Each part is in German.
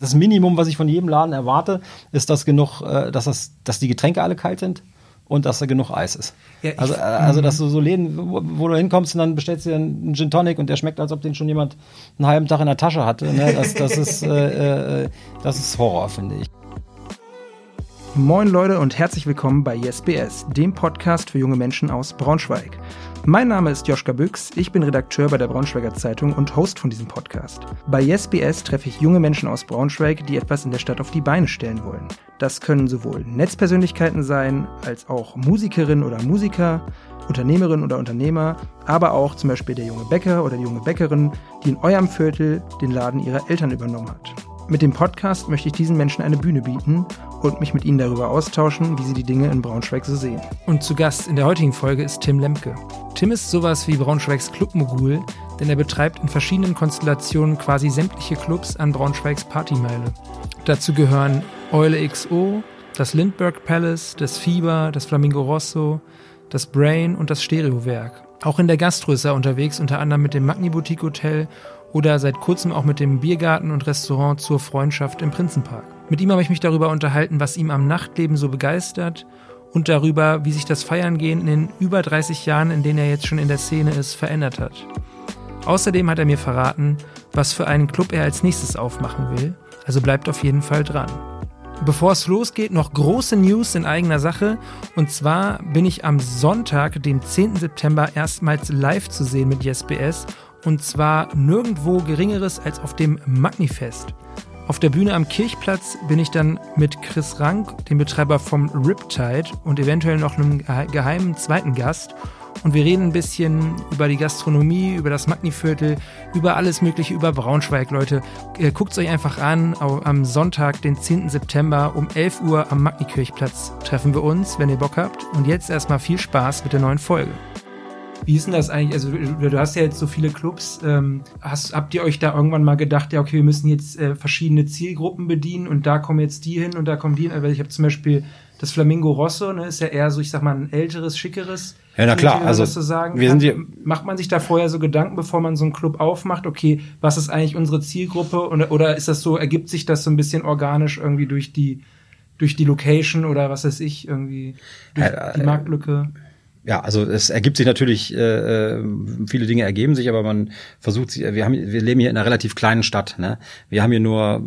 Das Minimum, was ich von jedem Laden erwarte, ist, dass genug, äh, dass, das, dass die Getränke alle kalt sind und dass da genug Eis ist. Ja, also, äh, also, dass du so Läden, wo, wo, du hinkommst und dann bestellst du dir einen Gin Tonic und der schmeckt, als ob den schon jemand einen halben Tag in der Tasche hatte. Ne? Das, das, ist, äh, äh, das ist Horror, finde ich. Moin Leute und herzlich willkommen bei YesBS, dem Podcast für junge Menschen aus Braunschweig. Mein Name ist Joschka Büchs, ich bin Redakteur bei der Braunschweiger Zeitung und Host von diesem Podcast. Bei YesBS treffe ich junge Menschen aus Braunschweig, die etwas in der Stadt auf die Beine stellen wollen. Das können sowohl Netzpersönlichkeiten sein, als auch Musikerinnen oder Musiker, Unternehmerinnen oder Unternehmer, aber auch zum Beispiel der junge Bäcker oder die junge Bäckerin, die in eurem Viertel den Laden ihrer Eltern übernommen hat. Mit dem Podcast möchte ich diesen Menschen eine Bühne bieten und mich mit ihnen darüber austauschen, wie sie die Dinge in Braunschweig so sehen. Und zu Gast in der heutigen Folge ist Tim Lemke. Tim ist sowas wie Braunschweigs Clubmogul, denn er betreibt in verschiedenen Konstellationen quasi sämtliche Clubs an Braunschweigs Partymeile. Dazu gehören Eule XO, das Lindbergh Palace, das Fieber, das Flamingo Rosso, das Brain und das Stereowerk. Auch in der Gastro ist er unterwegs, unter anderem mit dem Magni Boutique Hotel oder seit kurzem auch mit dem Biergarten und Restaurant zur Freundschaft im Prinzenpark. Mit ihm habe ich mich darüber unterhalten, was ihm am Nachtleben so begeistert und darüber, wie sich das Feiern-Gehen in den über 30 Jahren, in denen er jetzt schon in der Szene ist, verändert hat. Außerdem hat er mir verraten, was für einen Club er als nächstes aufmachen will, also bleibt auf jeden Fall dran. Bevor es losgeht, noch große News in eigener Sache. Und zwar bin ich am Sonntag, dem 10. September, erstmals live zu sehen mit YesBS und zwar nirgendwo Geringeres als auf dem Magnifest. Auf der Bühne am Kirchplatz bin ich dann mit Chris Rank, dem Betreiber vom Riptide und eventuell noch einem geheimen zweiten Gast. Und wir reden ein bisschen über die Gastronomie, über das Magniviertel, über alles Mögliche, über Braunschweig, Leute. Äh, Guckt es euch einfach an. Am Sonntag, den 10. September um 11 Uhr am Magnikirchplatz treffen wir uns, wenn ihr Bock habt. Und jetzt erstmal viel Spaß mit der neuen Folge. Wie ist denn das eigentlich? Also du hast ja jetzt so viele Clubs. Ähm, hast, habt ihr euch da irgendwann mal gedacht, ja okay, wir müssen jetzt äh, verschiedene Zielgruppen bedienen und da kommen jetzt die hin und da kommen die hin? Also ich habe zum Beispiel das Flamingo Rosso, ne, ist ja eher so, ich sag mal, ein älteres, schickeres. Ja, na klar. Also. Wir sind hier macht man sich da vorher so Gedanken, bevor man so einen Club aufmacht? Okay, was ist eigentlich unsere Zielgruppe? Oder, oder ist das so? Ergibt sich das so ein bisschen organisch irgendwie durch die durch die Location oder was weiß ich irgendwie durch äh, die Marktlücke? Ja, also es ergibt sich natürlich, äh, äh, viele Dinge ergeben sich, aber man versucht sich, wir haben, wir leben hier in einer relativ kleinen Stadt, ne? Wir haben hier nur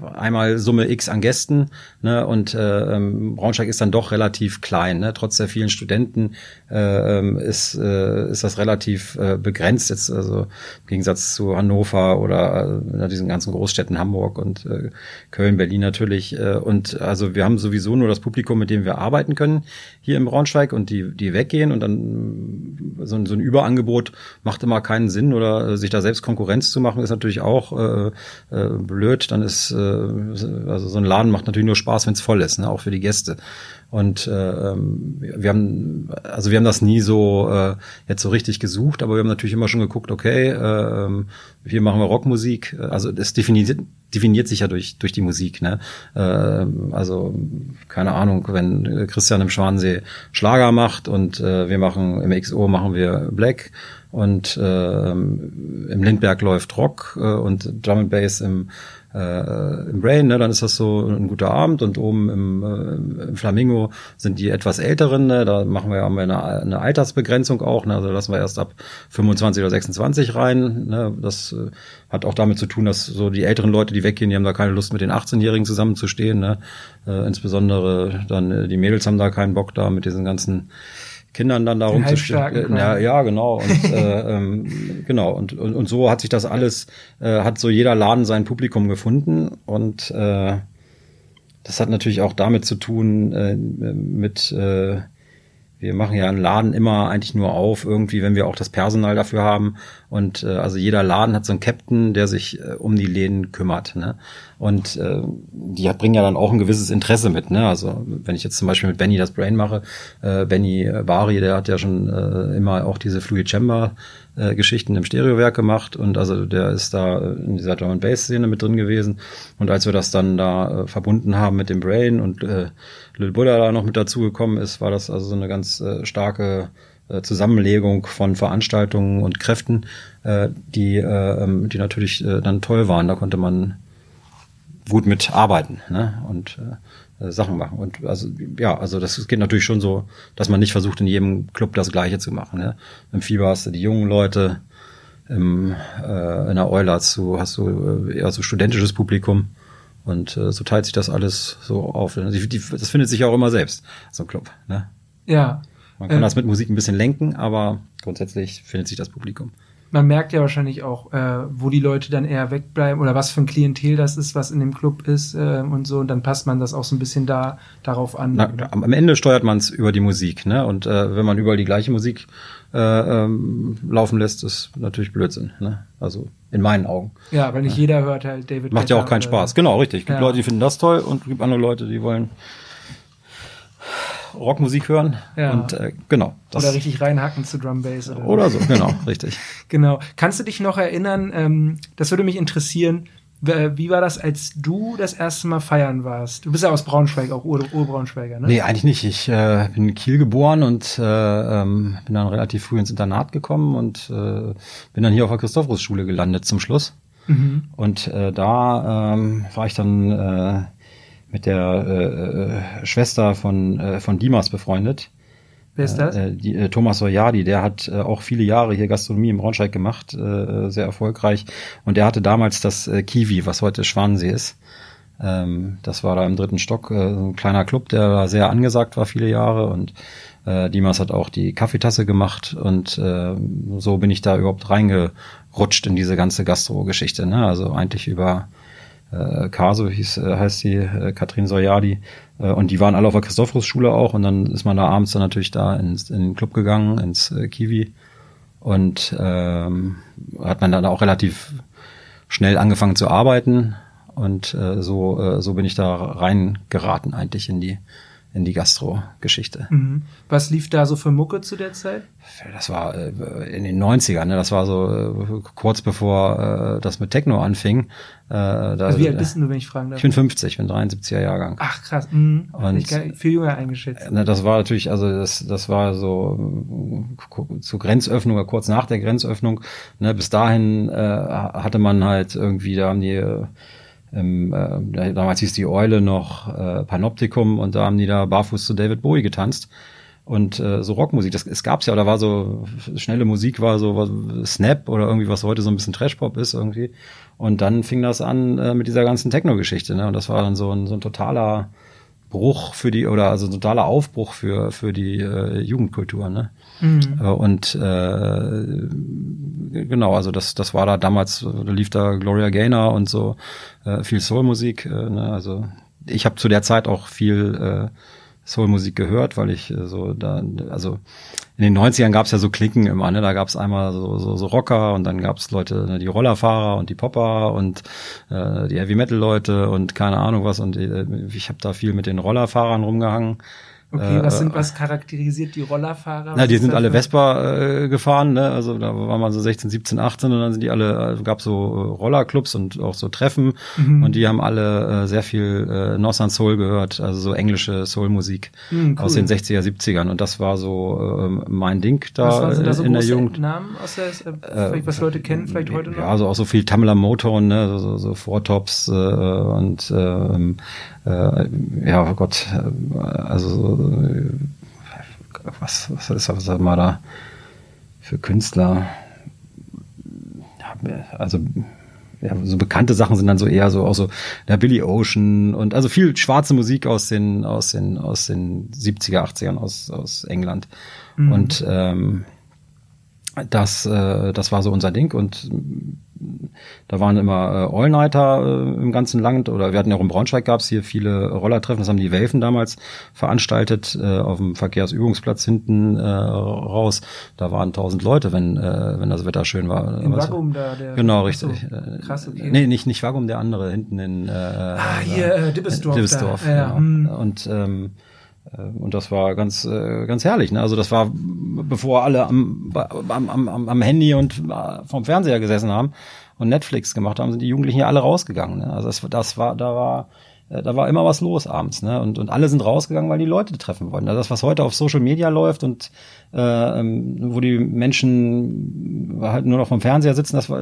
äh, einmal Summe X an Gästen, ne? Und äh, ähm, Braunschweig ist dann doch relativ klein, ne? Trotz der vielen Studenten äh, ähm, ist, äh, ist das relativ äh, begrenzt jetzt, also im Gegensatz zu Hannover oder äh, diesen ganzen Großstädten Hamburg und äh, Köln, Berlin natürlich. Äh, und also wir haben sowieso nur das Publikum, mit dem wir arbeiten können hier in Braunschweig und die, die weggehen und dann so ein, so ein Überangebot macht immer keinen Sinn oder äh, sich da selbst Konkurrenz zu machen ist natürlich auch äh, äh, blöd. Dann ist äh, also so ein Laden macht natürlich nur Spaß, wenn es voll ist, ne? auch für die Gäste. Und äh, ähm, wir haben, also wir haben das nie so äh, jetzt so richtig gesucht, aber wir haben natürlich immer schon geguckt, okay, äh, ähm, hier machen wir Rockmusik. Also es definiert, definiert sich ja durch, durch die Musik. Ne? Äh, also keine Ahnung, wenn Christian im Schwansee Schlager macht und äh, wir machen im XO machen wir Black und äh, im Lindberg läuft Rock äh, und Drum and Bass im äh, im Brain, ne, dann ist das so ein guter Abend und oben im, äh, im Flamingo sind die etwas älteren, ne, da machen wir haben wir eine, eine Altersbegrenzung auch, ne, also lassen wir erst ab 25 oder 26 rein, ne, das äh, hat auch damit zu tun, dass so die älteren Leute, die weggehen, die haben da keine Lust mit den 18-Jährigen zusammenzustehen, ne, äh, insbesondere dann äh, die Mädels haben da keinen Bock da mit diesen ganzen Kindern dann darum zu stehen. Ja, ja, genau. Und, äh, ähm, genau. Und, und, und so hat sich das alles, äh, hat so jeder Laden sein Publikum gefunden. Und äh, das hat natürlich auch damit zu tun, äh, mit äh, wir machen ja einen Laden immer eigentlich nur auf, irgendwie, wenn wir auch das Personal dafür haben. Und äh, also jeder Laden hat so einen Captain, der sich äh, um die Läden kümmert. Ne? Und äh, die bringen ja dann auch ein gewisses Interesse mit. Ne? Also wenn ich jetzt zum Beispiel mit Benny das Brain mache, äh, Benny Bari, der hat ja schon äh, immer auch diese Fluid Chamber äh, Geschichten im Stereowerk gemacht und also der ist da in dieser Drum and Bass Szene mit drin gewesen und als wir das dann da äh, verbunden haben mit dem Brain und äh, Lil Buddha da noch mit dazugekommen ist, war das also so eine ganz äh, starke äh, Zusammenlegung von Veranstaltungen und Kräften, äh, die, äh, ähm, die natürlich äh, dann toll waren. Da konnte man gut mitarbeiten ne? und äh, Sachen machen. Und also ja, also das geht natürlich schon so, dass man nicht versucht, in jedem Club das Gleiche zu machen. Ne? Im Fieber hast du die jungen Leute, im, äh, in der Eule hast du, hast du äh, eher so studentisches Publikum. Und äh, so teilt sich das alles so auf. Die, die, das findet sich auch immer selbst, so ein Club. Ne? Ja. Man kann äh, das mit Musik ein bisschen lenken, aber grundsätzlich findet sich das Publikum man merkt ja wahrscheinlich auch, äh, wo die Leute dann eher wegbleiben oder was für ein Klientel das ist, was in dem Club ist äh, und so. Und dann passt man das auch so ein bisschen da darauf an. Na, am Ende steuert man es über die Musik, ne? Und äh, wenn man überall die gleiche Musik äh, ähm, laufen lässt, ist natürlich Blödsinn, ne? Also in meinen Augen. Ja, weil nicht ja. jeder hört halt David. Macht ja auch keinen Spaß. Genau, richtig. Es gibt ja. Leute, die finden das toll und es gibt andere Leute, die wollen Rockmusik hören. Ja. Und äh, genau. oder richtig reinhacken zu Drum Bass. Oder, oder so, genau, richtig. Genau. Kannst du dich noch erinnern, ähm, das würde mich interessieren, wie war das, als du das erste Mal feiern warst? Du bist ja aus Braunschweig, auch Ur Urbraunschweiger, ne? Nee, eigentlich nicht. Ich äh, bin in Kiel geboren und äh, ähm, bin dann relativ früh ins Internat gekommen und äh, bin dann hier auf der Christophorus-Schule gelandet zum Schluss. Mhm. Und äh, da ähm, war ich dann äh, mit der äh, äh, Schwester von, äh, von Dimas befreundet. Wer ist das? Äh, die, äh, Thomas Soyadi, der hat äh, auch viele Jahre hier Gastronomie im Braunschweig gemacht, äh, sehr erfolgreich. Und der hatte damals das äh, Kiwi, was heute Schwanensee ist. Ähm, das war da im dritten Stock, äh, so ein kleiner Club, der sehr angesagt war viele Jahre. Und äh, Dimas hat auch die Kaffeetasse gemacht und äh, so bin ich da überhaupt reingerutscht in diese ganze Gastro-Geschichte. Ne? Also eigentlich über äh, Caso hieß, äh, heißt die, äh, Katrin Soyadi. Äh, und die waren alle auf der Christophorus-Schule auch. Und dann ist man da abends dann natürlich da ins, in den Club gegangen, ins äh, Kiwi. Und ähm, hat man dann auch relativ schnell angefangen zu arbeiten. Und äh, so, äh, so bin ich da reingeraten eigentlich in die in die Gastro-Geschichte. Mhm. Was lief da so für Mucke zu der Zeit? Das war äh, in den 90ern, ne? das war so äh, kurz bevor äh, das mit Techno anfing. Äh, da, also wie alt bist du, wenn ich fragen darf? Ich bin 50, ich bin 73er Jahrgang. Ach krass, mhm. Und ich viel jünger eingeschätzt. Ne, das war natürlich, also das, das war so äh, zur Grenzöffnung oder kurz nach der Grenzöffnung. Ne? Bis dahin äh, hatte man halt irgendwie, da haben die äh, im, äh, damals hieß die Eule noch äh, Panoptikum und da haben die da barfuß zu David Bowie getanzt. Und äh, so Rockmusik, das es gab's ja, oder war so schnelle Musik, war so was, Snap oder irgendwie, was heute so ein bisschen Trashpop ist irgendwie. Und dann fing das an äh, mit dieser ganzen Techno-Geschichte, ne? Und das war dann so ein, so ein totaler Bruch für die, oder also ein totaler Aufbruch für, für die äh, Jugendkultur, ne? Mhm. Äh, und äh, genau, also das, das war da damals, da lief da Gloria Gaynor und so äh, viel Soulmusik. Äh, ne? Also ich habe zu der Zeit auch viel äh, Soulmusik gehört, weil ich äh, so da, also in den 90ern gab es ja so Klicken immer, ne? Da gab es einmal so, so, so Rocker und dann gab es Leute, ne, die Rollerfahrer und die Popper und äh, die Heavy Metal Leute und keine Ahnung was. Und äh, ich habe da viel mit den Rollerfahrern rumgehangen. Okay, was sind, was charakterisiert die Rollerfahrer? Na, die sind alle Vespa äh, gefahren, ne? Also da war man so 16, 17, 18 und dann sind die alle, also gab so äh, Rollerclubs und auch so Treffen mhm. und die haben alle äh, sehr viel äh, Northern Soul gehört, also so englische Soulmusik mhm, cool. aus den 60er, 70ern und das war so äh, mein Ding da, was waren da so in der Jugend. Namen aus der, äh, vielleicht was Leute kennen, vielleicht heute noch? Ja, also auch so viel Tamla Motown, ne? So, so, so Vortops äh, und äh, äh, ja, oh Gott, äh, also äh, was, was ist was haben wir da für Künstler? Also ja, so bekannte Sachen sind dann so eher so auch so der Billy Ocean und also viel schwarze Musik aus den aus den aus den 70er 80ern aus aus England mhm. und ähm, das äh, das war so unser Ding und da waren immer äh, All-Nighter äh, im ganzen Land oder wir hatten ja auch in Braunschweig gab es hier viele Rollertreffen, das haben die Welfen damals veranstaltet äh, auf dem Verkehrsübungsplatz hinten äh, raus. Da waren tausend Leute, wenn äh, wenn das Wetter schön war. In Waggum da der Genau, richtig. So, krass, okay. Nee, nicht nicht Waggum, der andere hinten in äh, Ah, hier äh, Dibbesdorf. Dibbesdorf, ja. ja. Hm. Und ähm, äh, und das war ganz, äh, ganz herrlich. Ne? Also das war, bevor alle am, am, am, am Handy und äh, vom Fernseher gesessen haben und Netflix gemacht haben, sind die Jugendlichen ja alle rausgegangen. Ne? Also das, das war, da war, da war immer was los abends, ne? Und, und alle sind rausgegangen, weil die Leute treffen wollten. Also das, was heute auf Social Media läuft und äh, ähm, wo die Menschen halt nur noch vom Fernseher sitzen, das war,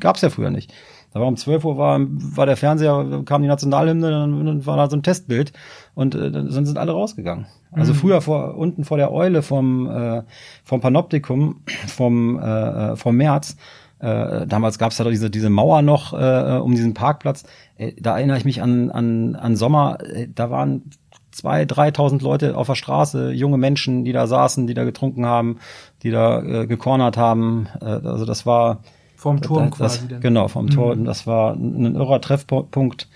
gab's ja früher nicht. Da war um 12 Uhr war, war der Fernseher, kam die Nationalhymne, dann, dann war da so ein Testbild und äh, dann sind alle rausgegangen. Also mhm. früher vor unten vor der Eule vom äh, vom Panoptikum vom äh, vom März äh, damals gab es ja diese, diese Mauer noch äh, um diesen Parkplatz. Äh, da erinnere ich mich an, an, an Sommer. Äh, da waren zwei, dreitausend Leute auf der Straße, junge Menschen, die da saßen, die da getrunken haben, die da äh, gekornert haben. Äh, also das war vom Turm das, quasi. Dann. Genau, vom mhm. Tor. Das war ein irrer Treffpunkt.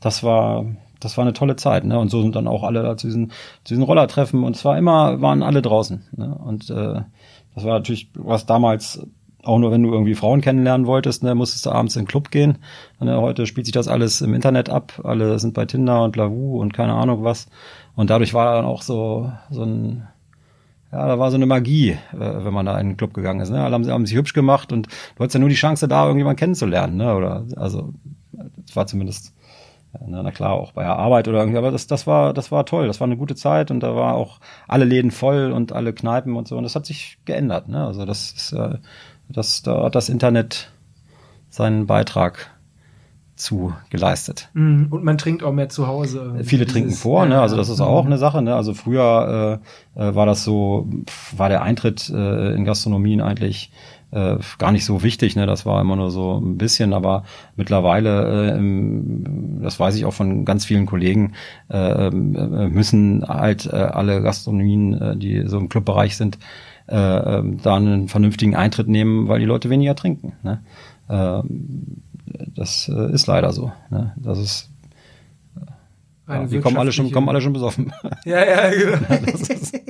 Das war das war eine tolle Zeit, ne? Und so sind dann auch alle da zu diesen, zu diesen Rollertreffen und zwar immer waren alle draußen. Ne? Und äh, das war natürlich was damals auch nur wenn du irgendwie Frauen kennenlernen wolltest, ne, musstest du abends in den Club gehen. Ne, heute spielt sich das alles im Internet ab. Alle sind bei Tinder und Lavu und keine Ahnung was. Und dadurch war dann auch so, so ein, ja, da war so eine Magie, äh, wenn man da in den Club gegangen ist. Ne? Alle haben, sich hübsch gemacht und du hattest ja nur die Chance, da irgendjemand kennenzulernen. Ne? Oder also, das war zumindest, ja, na klar, auch bei der Arbeit oder irgendwie, aber das, das war, das war toll. Das war eine gute Zeit und da war auch alle Läden voll und alle Kneipen und so. Und das hat sich geändert. Ne? Also das ist äh, das, da hat das Internet seinen Beitrag zu geleistet. Mhm. Und man trinkt auch mehr zu Hause. Viele Dieses, trinken vor, ne? Also das ist auch eine Sache. Ne? Also früher äh, äh, war das so, war der Eintritt äh, in Gastronomien eigentlich äh, gar nicht so wichtig. Ne? Das war immer nur so ein bisschen, aber mittlerweile, äh, das weiß ich auch von ganz vielen Kollegen, äh, äh müssen halt äh, alle Gastronomien, äh, die so im Clubbereich sind, äh, ähm, da einen vernünftigen Eintritt nehmen, weil die Leute weniger trinken. Ne? Äh, das äh, ist leider so. Ne? Das ist ja, die kommen alle schon, kommen alle schon besoffen. Ja, ja, genau. das, ist,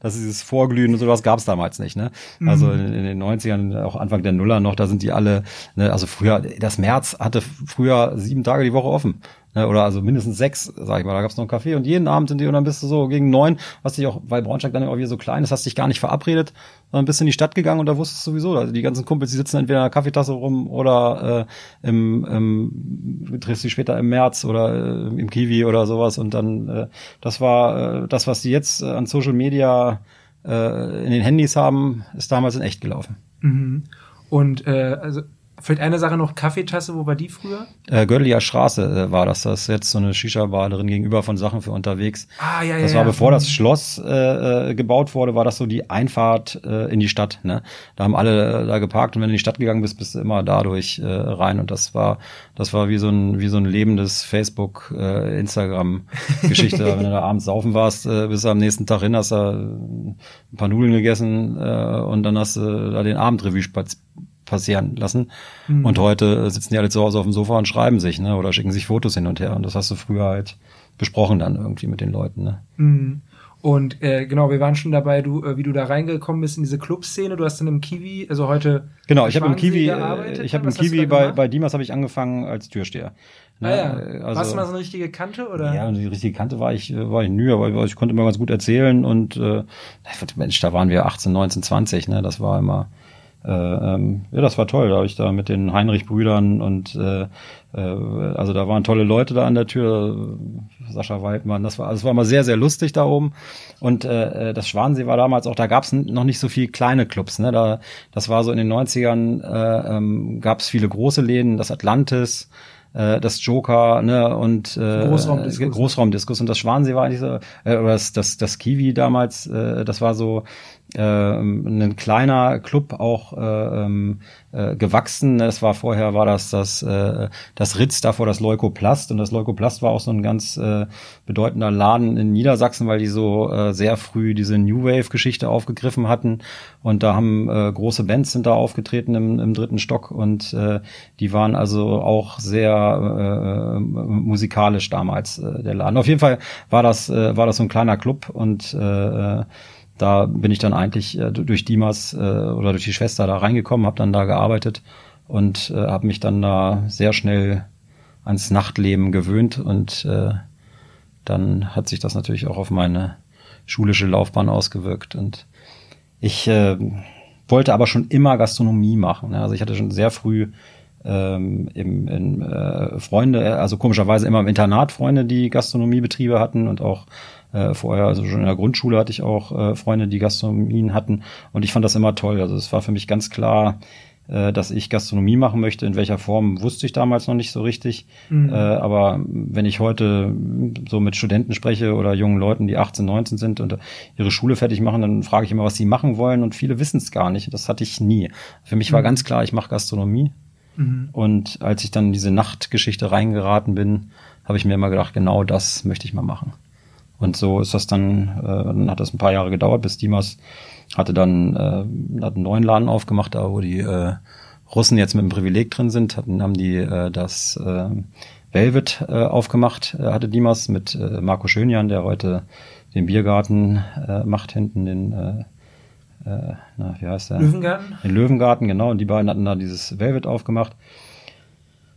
das ist dieses Vorglühen und sowas gab es damals nicht. Ne? Also mhm. in, in, den 90ern, auch Anfang der Nuller noch, da sind die alle, ne, also früher, das März hatte früher sieben Tage die Woche offen. Ne, oder also mindestens sechs, sag ich mal. Da gab's noch einen Kaffee und jeden Abend sind die und dann bist du so gegen neun, hast dich auch, weil Braunschweig dann auch wieder so klein ist, hast dich gar nicht verabredet, sondern bist in die Stadt gegangen und da wusstest du sowieso, also die ganzen Kumpels, die sitzen entweder in der Kaffeetasse rum oder äh, im, im triffst dich später im März oder äh, im Kiwi oder sowas und dann äh, das war äh, das, was die jetzt äh, an Social Media äh, in den Handys haben, ist damals in echt gelaufen. Mhm. Und äh, also Vielleicht eine Sache noch, Kaffeetasse, wo war die früher? Äh, Gödelier Straße äh, war das. Das ist jetzt so eine Shisha-Bar drin gegenüber von Sachen für unterwegs. Ah, ja, ja. Das war bevor das Schloss äh, äh, gebaut wurde, war das so die Einfahrt äh, in die Stadt. Ne? Da haben alle äh, da geparkt und wenn du in die Stadt gegangen bist, bist du immer dadurch äh, rein. Und das war, das war wie so ein, wie so ein lebendes Facebook, äh, Instagram-Geschichte. wenn du da abends saufen warst, äh, bist du am nächsten Tag hin, hast da ein paar Nudeln gegessen äh, und dann hast du da den Abendrevue spaziert passieren lassen. Mhm. Und heute sitzen die alle zu Hause auf dem Sofa und schreiben sich, ne? Oder schicken sich Fotos hin und her. Und das hast du früher halt besprochen dann irgendwie mit den Leuten, ne? Mhm. Und äh, genau, wir waren schon dabei, du, äh, wie du da reingekommen bist in diese Clubszene. Du hast dann im Kiwi, also heute. Genau, ich habe im Kiwi, äh, ich habe im Kiwi bei bei Dimas habe ich angefangen als Türsteher. Ne? Ah, ja. Also, Warst du mal so eine richtige Kante oder? Ja, die richtige Kante war ich war ich nie, aber ich konnte immer ganz gut erzählen und äh, Mensch, da waren wir 18, 19, 20, ne? Das war immer äh, ähm, ja, das war toll. Da habe ich da mit den Heinrich-Brüdern und äh, äh, also da waren tolle Leute da an der Tür. Sascha Weidmann, das war, also es war immer sehr, sehr lustig da oben. Und äh, das Schwansee war damals auch, da gab es noch nicht so viel kleine Clubs. Ne? Da, das war so in den 90ern, äh, ähm, gab es viele große Läden, das Atlantis, äh, das Joker ne, und äh, Großraumdiskus. Großraumdiskus und das Schwansee war eigentlich so, äh, oder das, das, das Kiwi damals, äh, das war so äh, ein kleiner Club auch äh, ähm, äh, gewachsen. Das war vorher war das das äh, das Ritz, davor das Leukoplast und das Leukoplast war auch so ein ganz äh, bedeutender Laden in Niedersachsen, weil die so äh, sehr früh diese New Wave Geschichte aufgegriffen hatten und da haben äh, große Bands sind da aufgetreten im, im dritten Stock und äh, die waren also auch sehr äh, musikalisch damals äh, der Laden. Auf jeden Fall war das äh, war das so ein kleiner Club und äh, da bin ich dann eigentlich äh, durch Dimas äh, oder durch die Schwester da reingekommen, habe dann da gearbeitet und äh, habe mich dann da sehr schnell ans Nachtleben gewöhnt und äh, dann hat sich das natürlich auch auf meine schulische Laufbahn ausgewirkt und ich äh, wollte aber schon immer Gastronomie machen. Ne? Also ich hatte schon sehr früh ähm, im, in, äh, Freunde, also komischerweise immer im Internat Freunde, die Gastronomiebetriebe hatten und auch äh, vorher, also schon in der Grundschule hatte ich auch äh, Freunde, die Gastronomien hatten und ich fand das immer toll. Also es war für mich ganz klar, äh, dass ich Gastronomie machen möchte. In welcher Form wusste ich damals noch nicht so richtig. Mhm. Äh, aber wenn ich heute so mit Studenten spreche oder jungen Leuten, die 18, 19 sind und ihre Schule fertig machen, dann frage ich immer, was sie machen wollen und viele wissen es gar nicht. Das hatte ich nie. Für mich war mhm. ganz klar, ich mache Gastronomie. Mhm. Und als ich dann in diese Nachtgeschichte reingeraten bin, habe ich mir immer gedacht, genau das möchte ich mal machen. Und so ist das dann, äh, dann hat das ein paar Jahre gedauert, bis Dimas hatte dann äh, hat einen neuen Laden aufgemacht, da wo die äh, Russen jetzt mit dem Privileg drin sind, hatten, haben die äh, das äh, Velvet äh, aufgemacht, äh, hatte Dimas mit äh, Marco Schönjan, der heute den Biergarten äh, macht hinten, den äh, äh, na, wie heißt der? Löwengarten? Den Löwengarten, genau. Und die beiden hatten da dieses Velvet aufgemacht.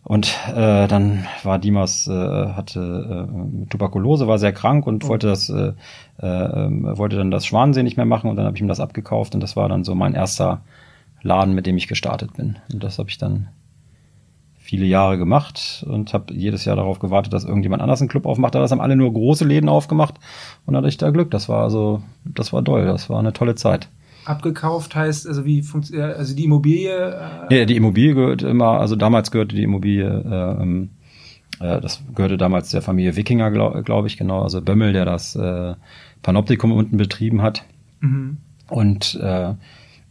Und äh, dann war Dimas, äh, hatte äh, Tuberkulose, war sehr krank und oh. wollte das, äh, äh, wollte dann das Schwanensee nicht mehr machen und dann habe ich ihm das abgekauft und das war dann so mein erster Laden, mit dem ich gestartet bin. Und das habe ich dann viele Jahre gemacht und habe jedes Jahr darauf gewartet, dass irgendjemand anders einen Club aufmacht. Aber das haben alle nur große Läden aufgemacht und dann hatte ich da Glück. Das war also, das war toll, das war eine tolle Zeit abgekauft heißt, also wie funktioniert, also die Immobilie? Äh ja, die Immobilie gehört immer, also damals gehörte die Immobilie, äh, ähm, äh, das gehörte damals der Familie Wikinger, glaube glaub ich, genau, also Bömmel, der das äh, Panoptikum unten betrieben hat. Mhm. Und äh,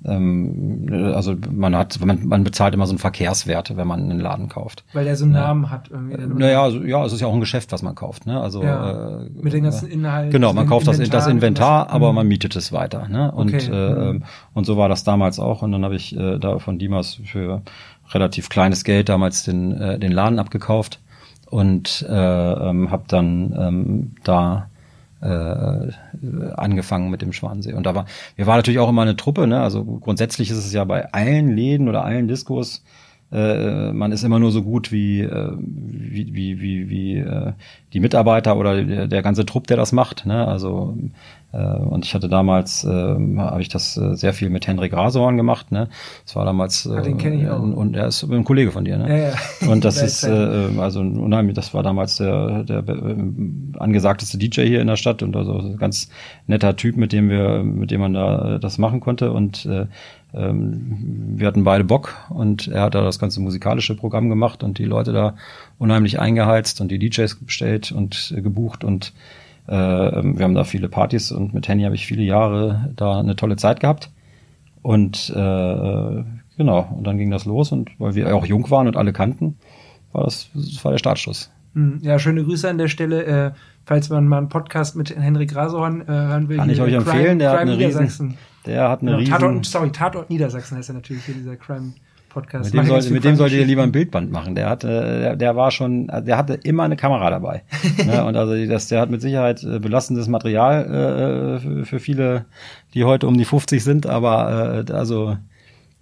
ähm, also man hat, man, man bezahlt immer so einen Verkehrswert, wenn man einen Laden kauft. Weil der so einen ja. Namen hat irgendwie. Naja, also, ja, es ist ja auch ein Geschäft, was man kauft. Ne? Also ja, äh, mit den ganzen Inhalten. Genau, man kauft Inventar, das, das Inventar, aber mhm. man mietet es weiter. Ne? Und okay. äh, mhm. und so war das damals auch. Und dann habe ich äh, da von Dimas für relativ kleines Geld damals den äh, den Laden abgekauft und äh, ähm, habe dann ähm, da äh, angefangen mit dem Schwansee. Und da war, wir waren natürlich auch immer eine Truppe, ne? Also grundsätzlich ist es ja bei allen Läden oder allen Diskos, äh, man ist immer nur so gut wie, äh, wie, wie, wie, wie äh, die Mitarbeiter oder der, der ganze Trupp, der das macht. Ne? Also und ich hatte damals, äh, habe ich das äh, sehr viel mit Henrik Rasehorn gemacht. Ne? Das war damals. Äh, den kenne ich auch. Und er ist ein Kollege von dir. Ne? Ja, ja. Und das ist äh, also unheimlich. Das war damals der, der äh, angesagteste DJ hier in der Stadt und also ein ganz netter Typ, mit dem wir, mit dem man da das machen konnte und äh, ähm, wir hatten beide Bock und er hat da das ganze musikalische Programm gemacht und die Leute da unheimlich eingeheizt und die DJs bestellt und äh, gebucht und äh, wir haben da viele Partys und mit Henny habe ich viele Jahre da eine tolle Zeit gehabt. Und äh, genau, und dann ging das los und weil wir auch jung waren und alle kannten, war das, das war der Startschuss. Hm, ja, schöne Grüße an der Stelle. Äh, falls man mal einen Podcast mit Henrik Rasehorn äh, hören will. Kann ich euch empfehlen, der Crime hat eine riesen, der hat eine ja, riesen... Tatort, sorry, Tatort Niedersachsen heißt er natürlich hier, dieser Crime Podcast. Mit dem, soll, mit dem solltet ihr lieber ein Bildband machen. Der hatte, der, der war schon, der hatte immer eine Kamera dabei. ne? Und also das, der hat mit Sicherheit äh, belastendes Material äh, für viele, die heute um die 50 sind, aber äh, also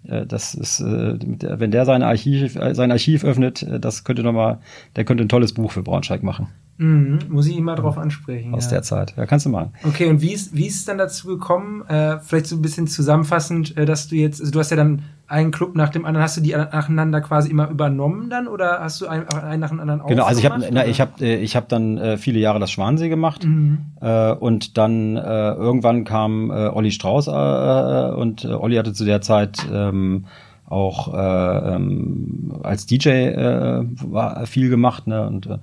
äh, das ist, äh, wenn der sein Archiv, äh, sein Archiv öffnet, das könnte nochmal, der könnte ein tolles Buch für Braunschweig machen. Mhm, muss ich ihn mal drauf ansprechen. Aus ja. der Zeit. Ja, kannst du machen. Okay, und wie ist, wie ist es dann dazu gekommen, äh, vielleicht so ein bisschen zusammenfassend, äh, dass du jetzt, also du hast ja dann einen Club nach dem anderen, hast du die nacheinander quasi immer übernommen dann oder hast du einen, einen nach dem anderen Genau, also ich habe ich habe äh, ich habe dann äh, viele Jahre das Schwansee gemacht mhm. äh, und dann äh, irgendwann kam äh, Olli Strauß äh, äh, und äh, Olli hatte zu der Zeit ähm, auch äh, ähm, als DJ äh, war viel gemacht ne und äh,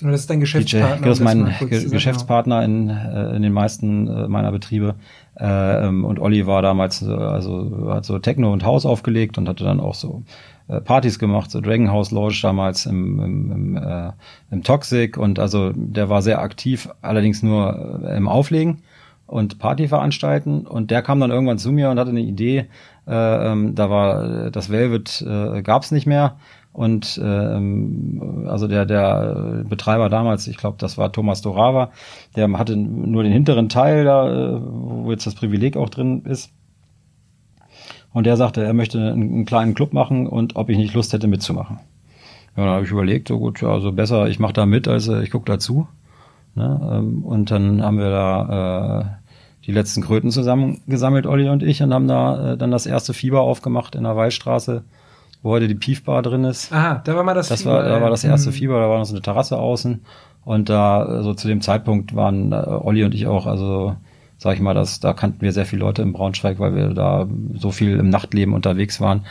und das ist dein Geschäftspartner? DJ, das ist mein Geschäftspartner in, äh, in den meisten äh, meiner Betriebe. Äh, ähm, und Olli war damals, äh, also hat so Techno und Haus aufgelegt und hatte dann auch so äh, Partys gemacht, so Dragon House Lounge damals im, im, im, äh, im Toxic und also der war sehr aktiv, allerdings nur äh, im Auflegen und Party veranstalten und der kam dann irgendwann zu mir und hatte eine Idee, äh, ähm, da war das Velvet äh, gab's nicht mehr und ähm, also der, der Betreiber damals, ich glaube, das war Thomas Dorava, der hatte nur den hinteren Teil da, äh, wo jetzt das Privileg auch drin ist. Und der sagte, er möchte einen, einen kleinen Club machen und ob ich nicht Lust hätte mitzumachen. Ja, dann habe ich überlegt, so gut, also besser, ich mache da mit, als äh, ich gucke dazu. Ne? Ähm, und dann haben wir da äh, die letzten Kröten zusammengesammelt, Olli und ich, und haben da äh, dann das erste Fieber aufgemacht in der Wallstraße wo heute die Piefbar drin ist. Aha, da war mal das, das Fieber. War, da war das erste mhm. Fieber, da war noch so eine Terrasse außen. Und da, so also zu dem Zeitpunkt waren äh, Olli und ich auch, also sag ich mal, das, da kannten wir sehr viele Leute im Braunschweig, weil wir da so viel im Nachtleben unterwegs waren.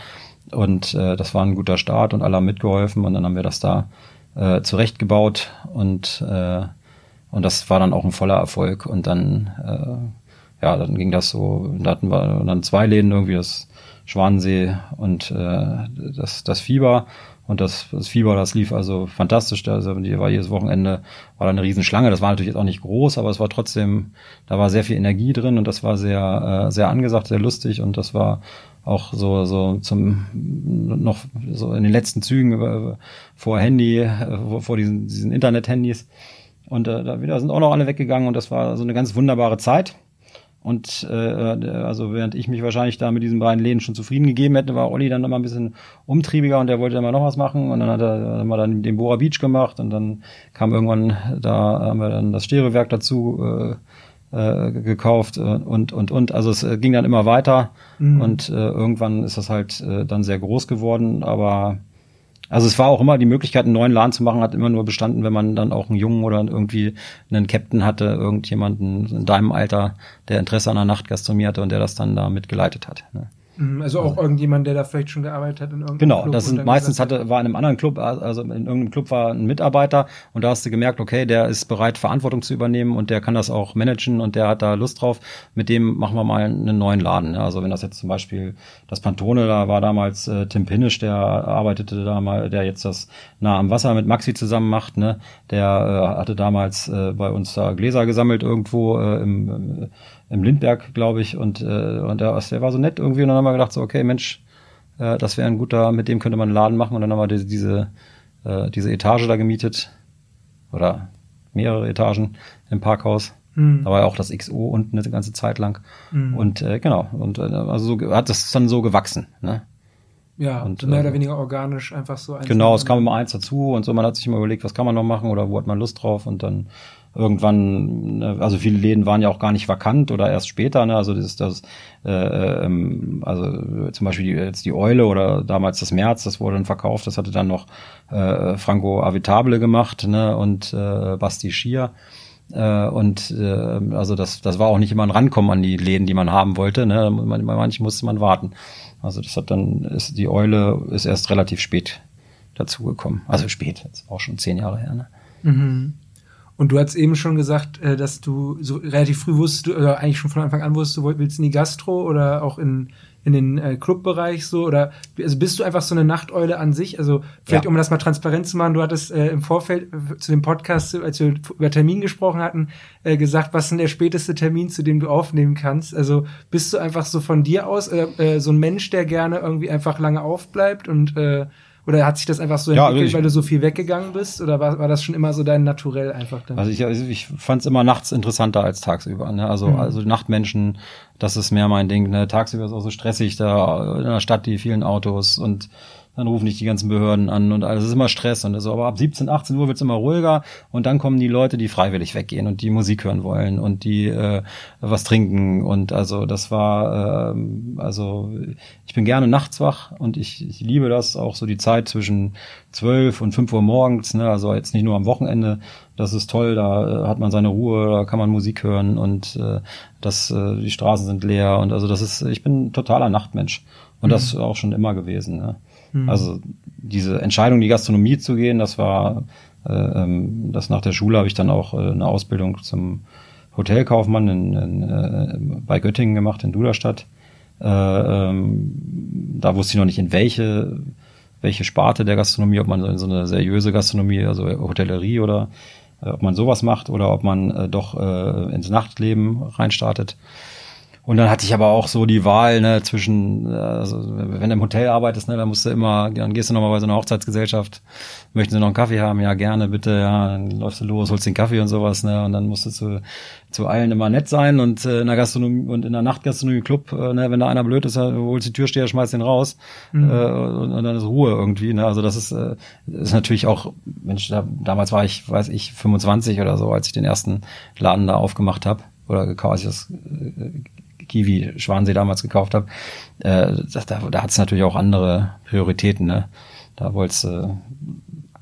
Und äh, das war ein guter Start und alle haben mitgeholfen und dann haben wir das da äh, zurechtgebaut und äh, und das war dann auch ein voller Erfolg und dann äh, ja dann ging das so da hatten wir dann zwei Läden irgendwie das Schwanensee und äh, das das Fieber und das, das Fieber, das lief also fantastisch. Also die war jedes Wochenende, war da eine Riesenschlange. Das war natürlich jetzt auch nicht groß, aber es war trotzdem, da war sehr viel Energie drin und das war sehr, äh, sehr angesagt, sehr lustig und das war auch so, so zum, noch so in den letzten Zügen äh, vor Handy, äh, vor diesen, diesen Internet-Handys. Und äh, da sind auch noch alle weggegangen und das war so eine ganz wunderbare Zeit. Und äh, also während ich mich wahrscheinlich da mit diesen beiden Läden schon zufrieden gegeben hätte, war Olli dann immer ein bisschen umtriebiger und der wollte immer noch was machen. Und dann hat er wir dann den Bora Beach gemacht und dann kam irgendwann, da haben wir dann das Stereowerk dazu äh, äh, gekauft und und und. Also es ging dann immer weiter mhm. und äh, irgendwann ist das halt äh, dann sehr groß geworden, aber also es war auch immer die Möglichkeit, einen neuen Laden zu machen, hat immer nur bestanden, wenn man dann auch einen Jungen oder irgendwie einen Captain hatte, irgendjemanden in deinem Alter, der Interesse an der Nachtgastronomie hatte und der das dann da mitgeleitet hat. Ne? Mhm, also auch irgendjemand, der da vielleicht schon gearbeitet hat in irgendeinem genau, Club. Genau, das sind meistens hatte, war in einem anderen Club, also in irgendeinem Club war ein Mitarbeiter und da hast du gemerkt, okay, der ist bereit, Verantwortung zu übernehmen und der kann das auch managen und der hat da Lust drauf. Mit dem machen wir mal einen neuen Laden. Ne? Also wenn das jetzt zum Beispiel das Pantone, da war damals äh, Tim Pinnisch, der arbeitete da mal, der jetzt das nah am Wasser mit Maxi zusammen macht, ne? Der äh, hatte damals äh, bei uns da Gläser gesammelt irgendwo äh, im, im Lindberg, glaube ich, und, äh, und der, der war so nett irgendwie und dann haben wir gedacht, so, okay, Mensch, äh, das wäre ein guter, mit dem könnte man einen Laden machen und dann haben wir diese, diese, äh, diese Etage da gemietet oder mehrere Etagen im Parkhaus. Mhm. Da war ja auch das XO unten eine ganze Zeit lang. Mhm. Und äh, genau, und äh, also so hat das dann so gewachsen. Ne? Ja, und, mehr oder äh, weniger organisch einfach so. Genau, es kam immer eins dazu und so. Man hat sich immer überlegt, was kann man noch machen oder wo hat man Lust drauf und dann irgendwann, ne, also viele Läden waren ja auch gar nicht vakant oder erst später, ne? Also das ist das, äh, ähm, also zum Beispiel die, jetzt die Eule oder damals das März, das wurde dann verkauft, das hatte dann noch äh, Franco Avitable gemacht, ne? Und äh, Basti Schier. Äh, und äh, also das, das war auch nicht immer ein Rankommen an die Läden, die man haben wollte. Ne? Man, manchen musste man warten. Also das hat dann, ist die Eule ist erst relativ spät dazugekommen. Also spät, jetzt auch schon zehn Jahre her. Ne? Mhm. Und du hast eben schon gesagt, äh, dass du so relativ früh wusstest, oder eigentlich schon von Anfang an wusstest, du willst in die Gastro oder auch in, in den äh, Clubbereich so oder also bist du einfach so eine Nachteule an sich? Also vielleicht ja. um das mal transparent zu machen, du hattest äh, im Vorfeld äh, zu dem Podcast, als wir über Termin gesprochen hatten, äh, gesagt, was ist denn der späteste Termin, zu dem du aufnehmen kannst? Also bist du einfach so von dir aus äh, äh, so ein Mensch, der gerne irgendwie einfach lange aufbleibt und äh, oder hat sich das einfach so ja, entwickelt, weil du so viel weggegangen bist? Oder war, war das schon immer so dein Naturell einfach? Dann? Also ich, also ich fand es immer nachts interessanter als tagsüber. Ne? Also, mhm. also Nachtmenschen, das ist mehr mein Ding. Ne? Tagsüber ist auch so stressig da in der Stadt, die vielen Autos und dann rufen dich die ganzen Behörden an und alles ist immer Stress und so. Aber ab 17, 18 Uhr wird's immer ruhiger und dann kommen die Leute, die freiwillig weggehen und die Musik hören wollen und die äh, was trinken und also das war äh, also ich bin gerne nachts wach und ich, ich liebe das auch so die Zeit zwischen 12 und 5 Uhr morgens, ne? also jetzt nicht nur am Wochenende, das ist toll, da äh, hat man seine Ruhe, da kann man Musik hören und äh, das, äh, die Straßen sind leer und also das ist, ich bin totaler Nachtmensch und mhm. das auch schon immer gewesen. Ne? Mhm. Also diese Entscheidung, die Gastronomie zu gehen, das war, äh, ähm, das nach der Schule habe ich dann auch äh, eine Ausbildung zum Hotelkaufmann in, in, äh, bei Göttingen gemacht, in Duderstadt. Äh, ähm, da wusste ich noch nicht, in welche, welche Sparte der Gastronomie, ob man in so eine seriöse Gastronomie, also Hotellerie oder äh, ob man sowas macht oder ob man äh, doch äh, ins Nachtleben reinstartet. Und dann hatte ich aber auch so die Wahl ne, zwischen, also wenn du im Hotel arbeitest, ne, dann musst du immer, dann gehst du nochmal bei so einer Hochzeitsgesellschaft, möchten sie noch einen Kaffee haben? Ja, gerne, bitte, ja, dann läufst du los, holst den Kaffee und sowas, ne, und dann musst du zu, zu allen immer nett sein und äh, in der Gastronomie und in der Nachtgastronomie Club, äh, ne, wenn da einer blöd ist, holst die Türsteher, schmeißt den raus mhm. äh, und, und, dann ist Ruhe irgendwie, ne, also das ist, äh, ist natürlich auch, Mensch, da, damals war ich, weiß ich, 25 oder so, als ich den ersten Laden da aufgemacht habe oder gekauft, als ich das äh, Kiwi Schwansee damals gekauft habe, äh, da, da hat es natürlich auch andere Prioritäten. Ne? Da wolltest du äh,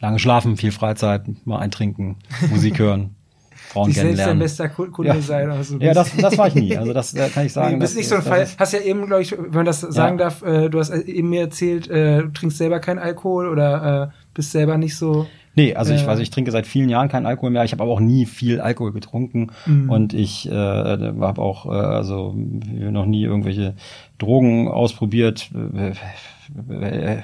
lange schlafen, viel Freizeit, mal eintrinken, Musik hören. Frauen sich selbst dein bester Kunde ja. sein. Also ja, das, das war ich nie. Also das äh, kann ich sagen. Du bist nicht so ein Fall. Hast ja eben, glaube ich, wenn man das sagen ja. darf, äh, du hast eben mir erzählt, äh, du trinkst selber keinen Alkohol oder äh, bist selber nicht so. Nee, also ich, also ich trinke seit vielen Jahren keinen Alkohol mehr. Ich habe aber auch nie viel Alkohol getrunken mhm. und ich äh, habe auch äh, also noch nie irgendwelche Drogen ausprobiert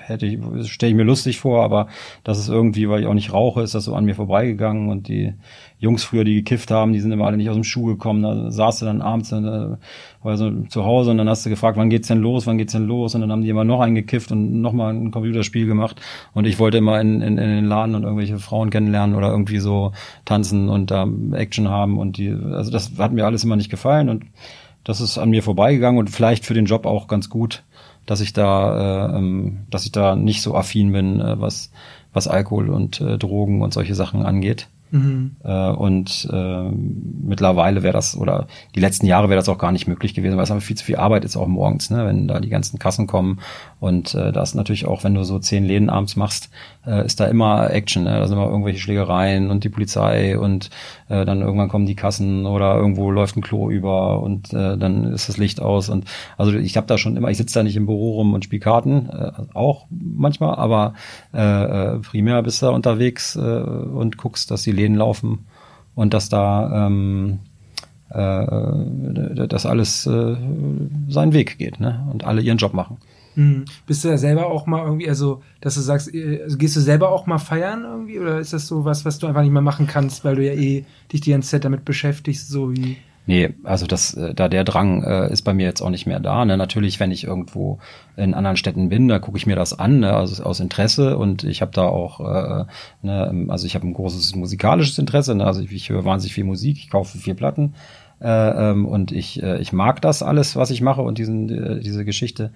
hätte ich, stelle ich mir lustig vor, aber das ist irgendwie, weil ich auch nicht rauche, ist das so an mir vorbeigegangen und die Jungs früher, die gekifft haben, die sind immer alle nicht aus dem Schuh gekommen, da saß du dann abends äh, also zu Hause und dann hast du gefragt, wann geht's denn los, wann geht's denn los? Und dann haben die immer noch einen gekifft und nochmal ein Computerspiel gemacht. Und ich wollte immer in, in, in den Laden und irgendwelche Frauen kennenlernen oder irgendwie so tanzen und da ähm, Action haben. Und die, also das hat mir alles immer nicht gefallen und das ist an mir vorbeigegangen und vielleicht für den Job auch ganz gut, dass ich da, äh, ähm, dass ich da nicht so affin bin, äh, was, was Alkohol und äh, Drogen und solche Sachen angeht. Mhm. Äh, und äh, mittlerweile wäre das, oder die letzten Jahre wäre das auch gar nicht möglich gewesen, weil es einfach viel zu viel Arbeit ist auch morgens, ne, wenn da die ganzen Kassen kommen. Und äh, da ist natürlich auch, wenn du so zehn Läden abends machst, äh, ist da immer Action. Ne? Da sind immer irgendwelche Schlägereien und die Polizei und äh, dann irgendwann kommen die Kassen oder irgendwo läuft ein Klo über und äh, dann ist das Licht aus. Und also ich habe da schon immer, ich sitze da nicht im Büro rum und spiele Karten, äh, auch manchmal, aber äh, äh, primär bist du da unterwegs äh, und guckst, dass die Läden laufen und dass da ähm, äh, dass alles äh, seinen Weg geht ne? und alle ihren Job machen. Mhm. Bist du da selber auch mal irgendwie, also, dass du sagst, äh, also gehst du selber auch mal feiern irgendwie oder ist das so was, was du einfach nicht mehr machen kannst, weil du ja eh dich die ganze Zeit damit beschäftigst, so wie Nee, also das, äh, da der Drang äh, ist bei mir jetzt auch nicht mehr da. Ne? Natürlich, wenn ich irgendwo in anderen Städten bin, da gucke ich mir das an, ne? also aus Interesse und ich habe da auch, äh, ne, also ich habe ein großes musikalisches Interesse, ne? also ich höre wahnsinnig viel Musik, ich kaufe viel Platten äh, ähm, und ich, äh, ich mag das alles, was ich mache und diesen, äh, diese Geschichte.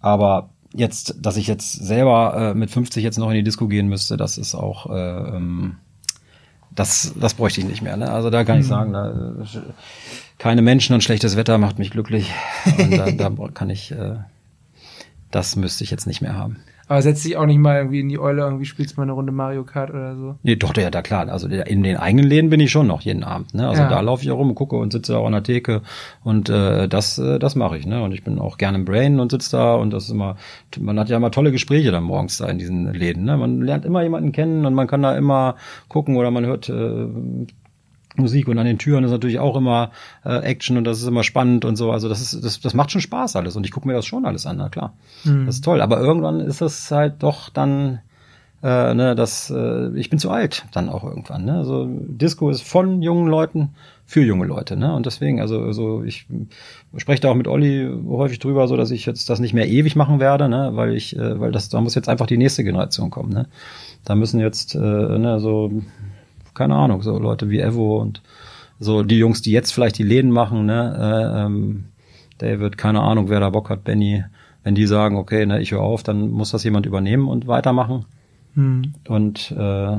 Aber jetzt, dass ich jetzt selber äh, mit 50 jetzt noch in die Disco gehen müsste, das ist auch äh, ähm, das, das bräuchte ich nicht mehr. Ne? Also da kann mhm. ich sagen, da, keine Menschen und schlechtes Wetter macht mich glücklich. Und da, da kann ich, äh, das müsste ich jetzt nicht mehr haben. Aber setzt dich auch nicht mal irgendwie in die Eule, irgendwie spielst mal eine Runde Mario Kart oder so? Nee, doch, ja, da klar. Also in den eigenen Läden bin ich schon noch jeden Abend. Ne? Also ja. da laufe ich rum, gucke und sitze auch an der Theke und äh, das, äh, das mache ich. Ne? Und ich bin auch gerne im Brain und sitze da und das ist immer, man hat ja immer tolle Gespräche dann morgens da in diesen Läden. Ne? Man lernt immer jemanden kennen und man kann da immer gucken oder man hört äh, Musik und an den Türen ist natürlich auch immer äh, Action und das ist immer spannend und so. Also das ist das, das macht schon Spaß alles und ich gucke mir das schon alles an, na klar. Mhm. Das ist toll. Aber irgendwann ist es halt doch dann, äh, ne, das, äh, ich bin zu alt dann auch irgendwann. Ne? Also Disco ist von jungen Leuten für junge Leute, ne? Und deswegen, also, also ich spreche da auch mit Olli häufig drüber, so dass ich jetzt das nicht mehr ewig machen werde, ne? Weil ich, äh, weil das, da muss jetzt einfach die nächste Generation kommen, ne? Da müssen jetzt, äh, ne, so keine Ahnung, so Leute wie Evo und so die Jungs, die jetzt vielleicht die Läden machen, ne, äh, ähm, David, keine Ahnung, wer da Bock hat, Benny, wenn die sagen, okay, ne, ich höre auf, dann muss das jemand übernehmen und weitermachen. Hm. Und äh,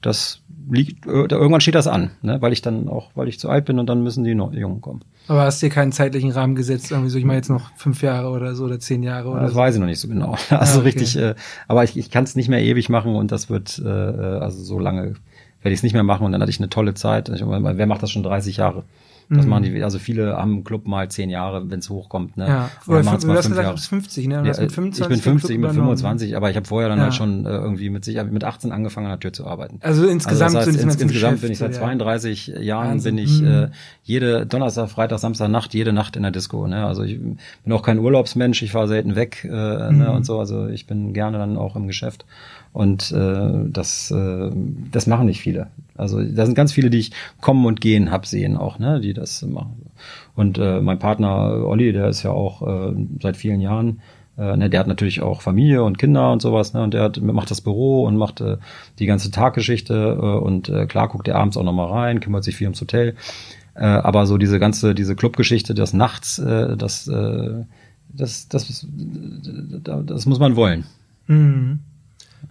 das liegt, irgendwann steht das an, ne? weil ich dann auch, weil ich zu alt bin und dann müssen die Jungen kommen. Aber hast du dir keinen zeitlichen Rahmen gesetzt, irgendwie so, ich meine jetzt noch fünf Jahre oder so oder zehn Jahre oder Das so? weiß ich noch nicht so genau. Also ah, okay. richtig, äh, aber ich, ich kann es nicht mehr ewig machen und das wird, äh, also so lange werde ich es nicht mehr machen und dann hatte ich eine tolle Zeit. Ich, wer macht das schon 30 Jahre? Das mhm. machen die, also viele haben im Club mal zehn Jahre, wenn es hochkommt. Ne? Ja, oder du hast gesagt, du bist 50, ne? Ja, mit 25 ich bin 50, mit 25, aber ich habe vorher dann ja. halt schon äh, irgendwie mit sich mit 18 angefangen an der Tür zu arbeiten. Also insgesamt, also das heißt, ins, insgesamt bin ich seit 32 ja. Jahren Wahnsinn. bin ich mhm. äh, jede Donnerstag, Freitag, Samstag Nacht, jede Nacht in der Disco. Ne? Also ich bin auch kein Urlaubsmensch, ich fahre selten weg äh, ne? mhm. ne? und so. Also ich bin gerne dann auch im Geschäft. Und äh, das, äh, das machen nicht viele. Also da sind ganz viele, die ich kommen und gehen hab sehen auch, ne, die das machen. Und äh, mein Partner Olli, der ist ja auch äh, seit vielen Jahren, äh, ne, der hat natürlich auch Familie und Kinder und sowas, ne, und der hat, macht das Büro und macht äh, die ganze Taggeschichte äh, und äh, klar guckt er abends auch nochmal rein, kümmert sich viel ums Hotel. Äh, aber so diese ganze, diese Clubgeschichte, das nachts, äh, das, äh, das, das, das, das muss man wollen. Mhm.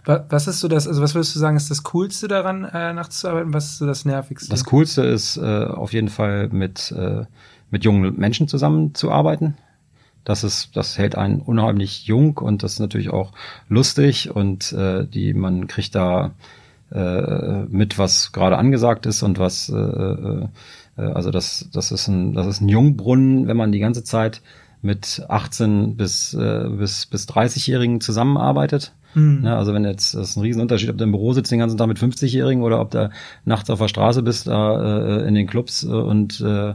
Was ist so das, also was würdest du sagen, ist das Coolste daran, äh, nachts zu arbeiten? Was ist so das Nervigste? Das Coolste ist äh, auf jeden Fall mit, äh, mit jungen Menschen zusammenzuarbeiten. Das ist, das hält einen unheimlich jung und das ist natürlich auch lustig und äh, die, man kriegt da äh, mit, was gerade angesagt ist und was, äh, äh, also das, das ist ein, das ist ein Jungbrunnen, wenn man die ganze Zeit mit 18 bis, äh, bis, bis 30-Jährigen zusammenarbeitet. Mhm. Ja, also wenn jetzt, das ist ein Riesenunterschied, ob du im Büro sitzt den ganzen Tag mit 50-Jährigen oder ob du nachts auf der Straße bist, da äh, in den Clubs äh, und äh,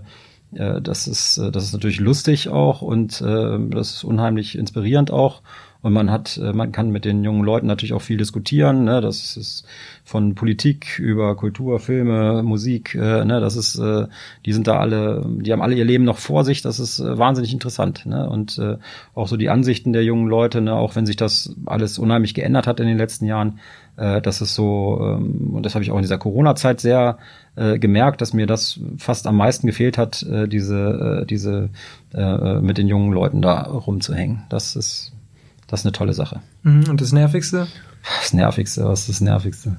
das ist, das ist natürlich lustig auch und äh, das ist unheimlich inspirierend auch. Und man hat, äh, man kann mit den jungen Leuten natürlich auch viel diskutieren. Ne? Das ist von Politik über Kultur, Filme, Musik. Äh, ne? Das ist, äh, die sind da alle, die haben alle ihr Leben noch vor sich. Das ist äh, wahnsinnig interessant. Ne? Und äh, auch so die Ansichten der jungen Leute, ne? auch wenn sich das alles unheimlich geändert hat in den letzten Jahren, äh, das ist so. Ähm, und das habe ich auch in dieser Corona-Zeit sehr äh, gemerkt, dass mir das fast am meisten gefehlt hat, äh, diese, äh, diese äh, mit den jungen Leuten da rumzuhängen. Das ist das ist eine tolle Sache. Mhm, und das Nervigste? Das Nervigste, was ist das Nervigste?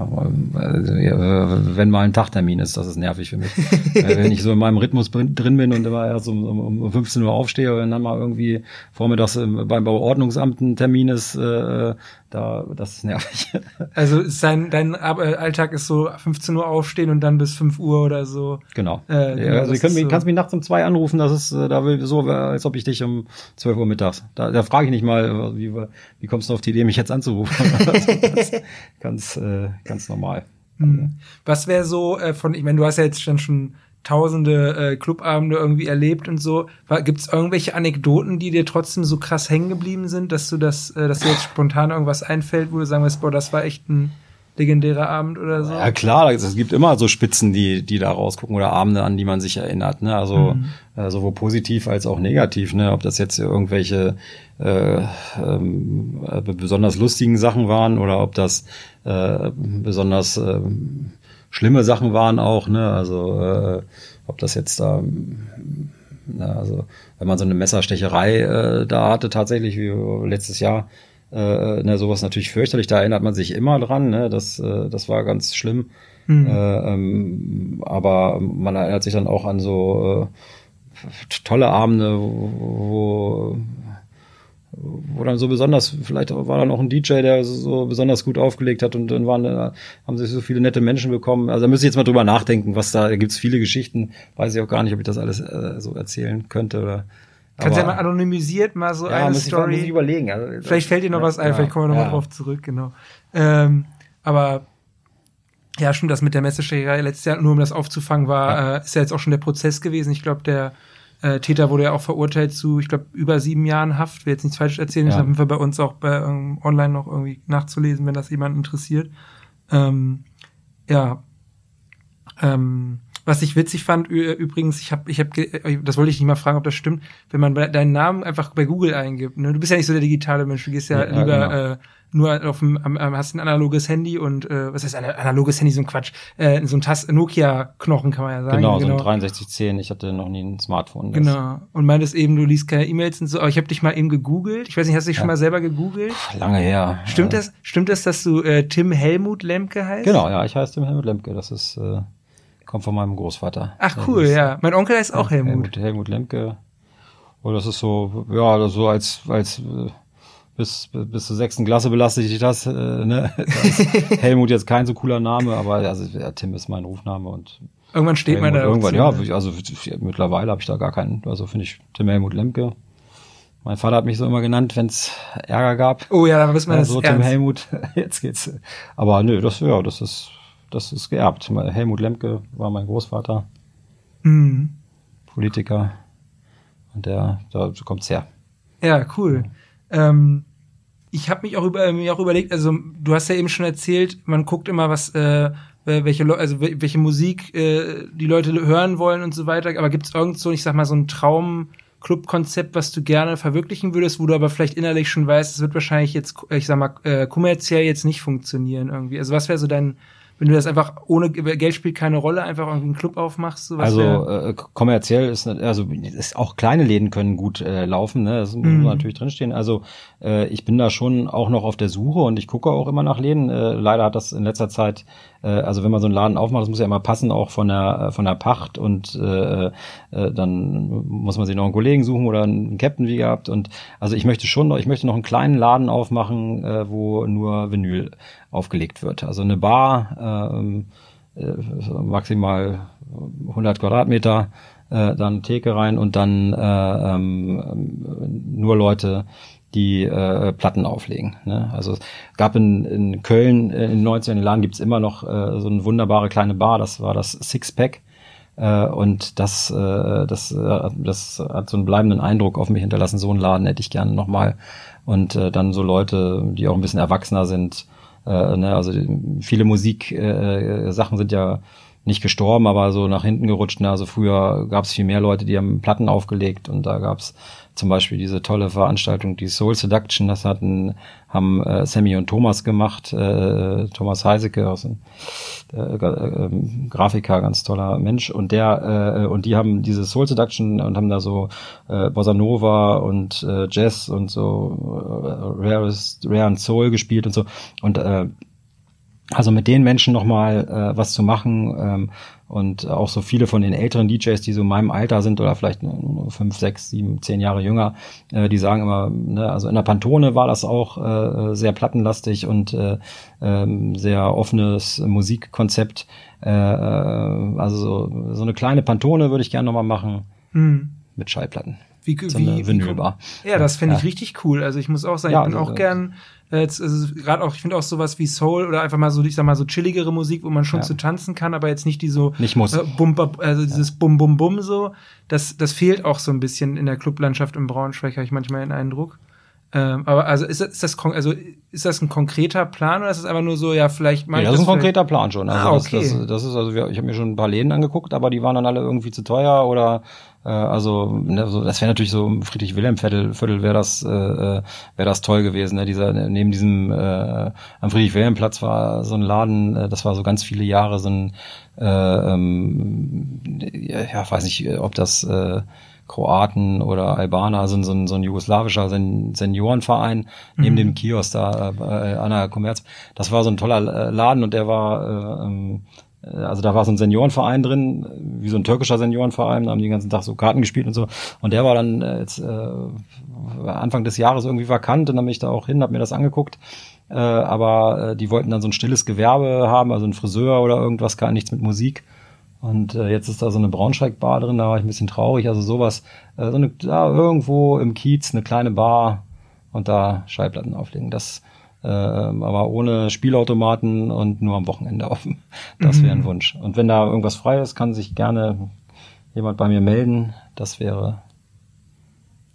Wenn mal ein Tagtermin ist, das ist nervig für mich. wenn ich so in meinem Rhythmus drin bin und immer erst um, um 15 Uhr aufstehe und dann mal irgendwie vormittags beim Bauordnungsamt ein Termin ist, äh, da, das ist nervig. Also ist dein, dein Alltag ist so 15 Uhr aufstehen und dann bis 5 Uhr oder so. Genau. Äh, genau also du mich, so. kannst mich nachts um zwei anrufen, das ist, äh, da will so, als ob ich dich um 12 Uhr mittags. Da, da frage ich nicht mal, wie, wie kommst du auf die Idee, mich jetzt anzurufen? das, ganz, äh, ganz normal. Hm. Was wäre so äh, von, ich meine, du hast ja jetzt schon schon tausende äh, Clubabende irgendwie erlebt und so. Gibt es irgendwelche Anekdoten, die dir trotzdem so krass hängen geblieben sind, dass du das, äh, dass dir jetzt spontan irgendwas einfällt, wo du sagen wirst, boah, das war echt ein legendärer Abend oder so? Ja klar, es gibt immer so Spitzen, die die da rausgucken oder Abende, an die man sich erinnert. Ne? Also mhm. äh, sowohl positiv als auch negativ. Ne? Ob das jetzt irgendwelche äh, ähm, äh, besonders lustigen Sachen waren oder ob das äh, besonders äh, schlimme Sachen waren auch, ne? Also äh, ob das jetzt da, na, also wenn man so eine Messerstecherei äh, da hatte, tatsächlich wie letztes Jahr, äh, ne, sowas natürlich fürchterlich, da erinnert man sich immer dran, ne? Das, äh, das war ganz schlimm. Mhm. Äh, ähm, aber man erinnert sich dann auch an so äh, tolle Abende, wo, wo wo dann so besonders, vielleicht war dann auch ein DJ, der so besonders gut aufgelegt hat und dann waren, da haben sich so viele nette Menschen bekommen. Also da müsste ich jetzt mal drüber nachdenken, was da, da gibt's viele Geschichten, weiß ich auch gar nicht, ob ich das alles äh, so erzählen könnte oder. Kannst du ja mal anonymisiert mal so ja, eine muss Story. Ich, muss ich überlegen. Also, vielleicht fällt dir noch ja, was ein, ja, vielleicht kommen wir noch ja. drauf zurück, genau. Ähm, aber ja, schon das mit der Messestecherei letztes Jahr, nur um das aufzufangen, war, äh, ist ja jetzt auch schon der Prozess gewesen. Ich glaube, der äh, Täter wurde ja auch verurteilt zu, ich glaube, über sieben Jahren Haft. Will jetzt nichts falsch erzählen. Ja. Ist auf jeden Fall bei uns auch bei ähm, online noch irgendwie nachzulesen, wenn das jemand interessiert. Ähm, ja. Ähm, was ich witzig fand, übrigens, ich habe, ich habe, äh, das wollte ich nicht mal fragen, ob das stimmt, wenn man deinen Namen einfach bei Google eingibt. Ne? Du bist ja nicht so der digitale Mensch, du gehst ja, ja lieber genau. äh, nur auf dem, am, hast ein analoges Handy und äh, was heißt ein analoges Handy, so ein Quatsch, äh, so ein Tast Nokia-Knochen kann man ja sagen. Genau, genau. so ein 6310, ich hatte noch nie ein Smartphone. Das. Genau. Und meintest eben, du liest keine E-Mails und so, aber ich habe dich mal eben gegoogelt. Ich weiß nicht, hast du dich ja. schon mal selber gegoogelt? Puh, lange her. Stimmt ja. das, stimmt das, dass du äh, Tim Helmut Lemke heißt? Genau, ja, ich heiße Tim Helmut Lemke. Das ist, äh, kommt von meinem Großvater. Ach cool, ja. Mein Onkel heißt auch Helmut. Helmut, Helmut Lemke. Und das ist so, ja, so als, als äh, bis, bis zur sechsten Klasse belastet ich das. Äh, ne? Helmut jetzt kein so cooler Name, aber also ja, Tim ist mein Rufname und irgendwann steht Helmut, man da irgendwann. Ja, also mittlerweile habe ich da gar keinen. Also finde ich Tim Helmut Lemke. Mein Vater hat mich so immer genannt, wenn es Ärger gab. Oh ja, dann wissen wir ja, das. So Tim Helmut. Jetzt geht's. Aber nö, das ja, das ist das ist geerbt. Helmut Lemke war mein Großvater. Mhm. Politiker. Und der, da kommt's her. Ja, cool. Ähm, ich habe mich auch über mir auch überlegt, also du hast ja eben schon erzählt, man guckt immer, was äh, welche Le also welche Musik äh, die Leute hören wollen und so weiter. Aber gibt es irgend so, ich sag mal, so ein Traum-Club-Konzept, was du gerne verwirklichen würdest, wo du aber vielleicht innerlich schon weißt, es wird wahrscheinlich jetzt, ich sag mal, äh, kommerziell jetzt nicht funktionieren irgendwie. Also was wäre so dein wenn du das einfach ohne Geld spielt keine Rolle, einfach irgendwie einen Club aufmachst? So also äh, kommerziell ist also ist auch kleine Läden können gut äh, laufen, ne? Das muss mhm. natürlich drinstehen. Also äh, ich bin da schon auch noch auf der Suche und ich gucke auch immer nach Läden. Äh, leider hat das in letzter Zeit äh, also wenn man so einen Laden aufmacht, das muss ja immer passen, auch von der, äh, von der Pacht und äh, äh, dann muss man sich noch einen Kollegen suchen oder einen Captain wie gehabt. Und also ich möchte schon noch, ich möchte noch einen kleinen Laden aufmachen, äh, wo nur Vinyl aufgelegt wird. Also eine Bar, ähm, äh, maximal 100 Quadratmeter, äh, dann Theke rein und dann äh, ähm, nur Leute, die äh, Platten auflegen. Ne? Also es gab in, in Köln äh, in den 90ern Jahren gibt's immer noch äh, so eine wunderbare kleine Bar, das war das Sixpack. Äh, und das, äh, das, das hat so einen bleibenden Eindruck auf mich hinterlassen. So einen Laden hätte ich gerne nochmal. Und dann so Leute, die auch ein bisschen erwachsener sind. Äh, ne? Also viele Musiksachen äh, Sachen sind ja nicht gestorben, aber so nach hinten gerutscht. Ne? Also früher gab es viel mehr Leute, die haben Platten aufgelegt und da gab es zum Beispiel diese tolle Veranstaltung, die Soul Seduction, das hatten, haben äh, Sammy und Thomas gemacht, äh, Thomas Heiseke aus äh, äh, Grafiker, ganz toller Mensch. Und der äh, und die haben diese Soul Seduction und haben da so äh, Bossa Nova und äh, Jazz und so äh, Rare, Rare and Soul gespielt und so. Und äh, also mit den Menschen nochmal äh, was zu machen ähm, und auch so viele von den älteren DJs, die so in meinem Alter sind oder vielleicht fünf, sechs, sieben, zehn Jahre jünger, äh, die sagen immer, ne, also in der Pantone war das auch äh, sehr plattenlastig und äh, äh, sehr offenes Musikkonzept. Äh, äh, also so, so eine kleine Pantone würde ich gerne nochmal machen Mhm. mit Schallplatten. Wie, So wie, eine wie Vinylbar. Ja, das finde ich Ja. richtig cool. Also ich muss auch sagen, Ja, ich bin also, auch gern, äh, jetzt, also gerade auch, ich finde auch sowas wie Soul oder einfach mal so, ich sag mal so chilligere Musik, wo man schon Ja. zu tanzen kann, aber jetzt nicht die so Nicht muss. äh, bum, also dieses Bum Bum Bum so. Das, das fehlt auch so ein bisschen in der Clublandschaft im Braunschweig, habe ich manchmal den Eindruck. Ähm, aber also ist das, ist das also ist das ein konkreter Plan oder ist das einfach nur so, ja, vielleicht mal Ja, das ist ein konkreter Plan schon. Also Ah, das, okay. das, das ist also, ich habe mir schon ein paar Läden angeguckt, aber die waren dann alle irgendwie zu teuer oder äh, also ne, so, das wäre natürlich so im Friedrich-Wilhelm-Viertel Viertel wäre das äh, äh, wäre das toll gewesen. Ne? Dieser neben diesem äh, am Friedrich-Wilhelm-Platz war so ein Laden, äh, das war so ganz viele Jahre so ein äh, ähm, ja, ja, weiß nicht, ob das äh, Kroaten oder Albaner, also so ein, so ein jugoslawischer Sen Seniorenverein neben dem Kiosk da äh, an der Kommerz. Das war so ein toller Laden und der war, äh, ähm, äh, also da war so ein Seniorenverein drin, wie so ein türkischer Seniorenverein, da haben die den ganzen Tag so Karten gespielt und so. Und der war dann äh, jetzt äh, Anfang des Jahres irgendwie vakant und dann bin ich da auch hin, habe mir das angeguckt. Äh, aber äh, die wollten dann so ein stilles Gewerbe haben, also ein Friseur oder irgendwas, gar nichts mit Musik. Und äh, jetzt ist da so eine Braunschweig-Bar drin, da war ich ein bisschen traurig. Also sowas, äh, so eine, da irgendwo im Kiez eine kleine Bar und da Schallplatten auflegen. Das äh, aber ohne Spielautomaten und nur am Wochenende offen. Das wäre ein Wunsch. Und wenn da irgendwas frei ist, kann sich gerne jemand bei mir melden. Das wäre,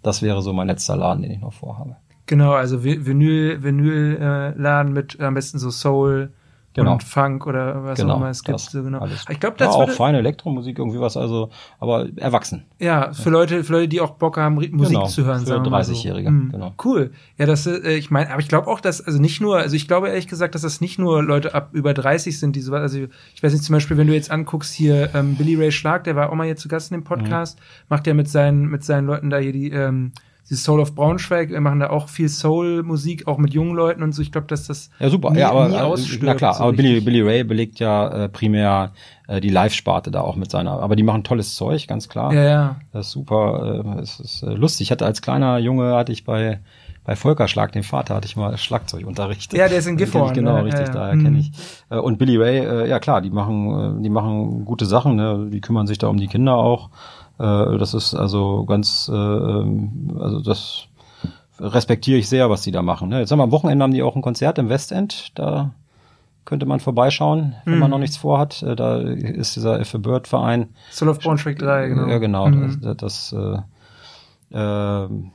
das wäre so mein letzter Laden, den ich noch vorhabe. Genau, also Vi- Vinyl, Vinyl äh, Laden mit am besten so Soul Genau. und Funk oder was auch immer es gibt. So genau. alles. Ich glaube, ja, das auch würde, feine Elektromusik, irgendwie was, also, aber erwachsen. ja, für Leute, für Leute, die auch Bock haben, Musik Genau, zu hören, für sagen wir mal so. 30-Jährige, Mhm. genau. Cool. Ja, das, äh, ich meine, aber ich glaube auch, dass, also nicht nur, also ich glaube ehrlich gesagt, dass das nicht nur Leute ab über 30 sind, die sowas, also ich weiß nicht, zum Beispiel, wenn du jetzt anguckst hier, ähm, Billy Ray Schlag, der war auch mal hier zu Gast in dem Podcast, macht ja mit seinen, mit seinen Leuten da hier die, ähm, dieses Soul of Braunschweig, wir machen da auch viel Soul-Musik, auch mit jungen Leuten und so. Ich glaube, dass das Ja, super. nie, ja, aber nie äh, na klar, so aber Billy. Billy Ray belegt ja äh, primär äh, die Live-Sparte da auch mit seiner. Aber die machen tolles Zeug, ganz klar. Ja, ja. Das ist super. Äh, es ist äh, lustig. Ich hatte als kleiner Junge hatte ich bei bei Volker Schlag, dem Vater, hatte ich mal Schlagzeugunterricht. Ja, der ist in kenn Gifhorn, genau, ne? richtig, Ja, ja. daher Mhm. kenne ich. Äh, Und Billy Ray, äh, ja klar, die machen, die machen gute Sachen, ne? die kümmern sich da um die Kinder auch. Äh, Das ist also ganz, äh, ähm, also das respektiere ich sehr, was die da machen. ne? Jetzt haben wir am Wochenende haben die auch ein Konzert im Westend, da könnte man vorbeischauen, wenn Mhm. man noch nichts vorhat. Äh, Da ist dieser If a Bird Verein. Soul of Braunschweig 3, genau. Ja, genau. Mhm. Das, das äh, ähm,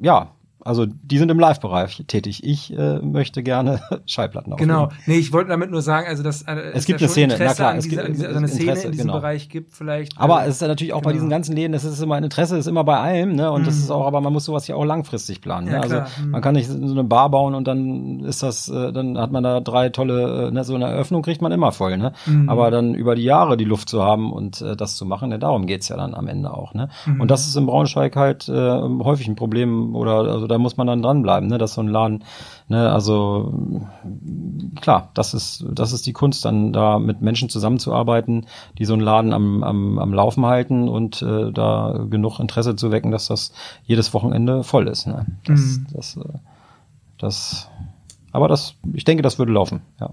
ja, also die sind im Live-Bereich tätig. Ich äh, möchte gerne Schallplatten aufnehmen. Genau. Nee, ich wollte damit nur sagen, also dass äh, Es gibt eine Szene, Interesse na klar, es gibt also eine Interesse, Szene in diesem genau. Bereich gibt vielleicht. Aber äh, es ist ja natürlich auch bei genau. diesen ganzen Läden, das ist immer Interesse ist immer bei allem, ne? Und das Mhm. ist auch, aber man muss sowas ja auch langfristig planen. Ja, ne? Also. Mhm. man kann nicht so eine Bar bauen und dann ist das, äh, dann hat man da drei tolle, äh, ne, so eine Eröffnung kriegt man immer voll, ne? Mhm. Aber dann über die Jahre die Luft zu haben und äh, das zu machen, ne, darum geht's ja dann am Ende auch, ne? Mhm. Und das ist in Braunschweig halt äh, häufig ein Problem oder also da muss man dann dranbleiben, ne? Dass so ein Laden, ne, also klar, das ist, das ist die Kunst, dann da mit Menschen zusammenzuarbeiten, die so einen Laden am, am, am Laufen halten und äh, da genug Interesse zu wecken, dass das jedes Wochenende voll ist. Ne? Das, Mhm. das, äh, das, aber das, ich denke, das würde laufen, ja.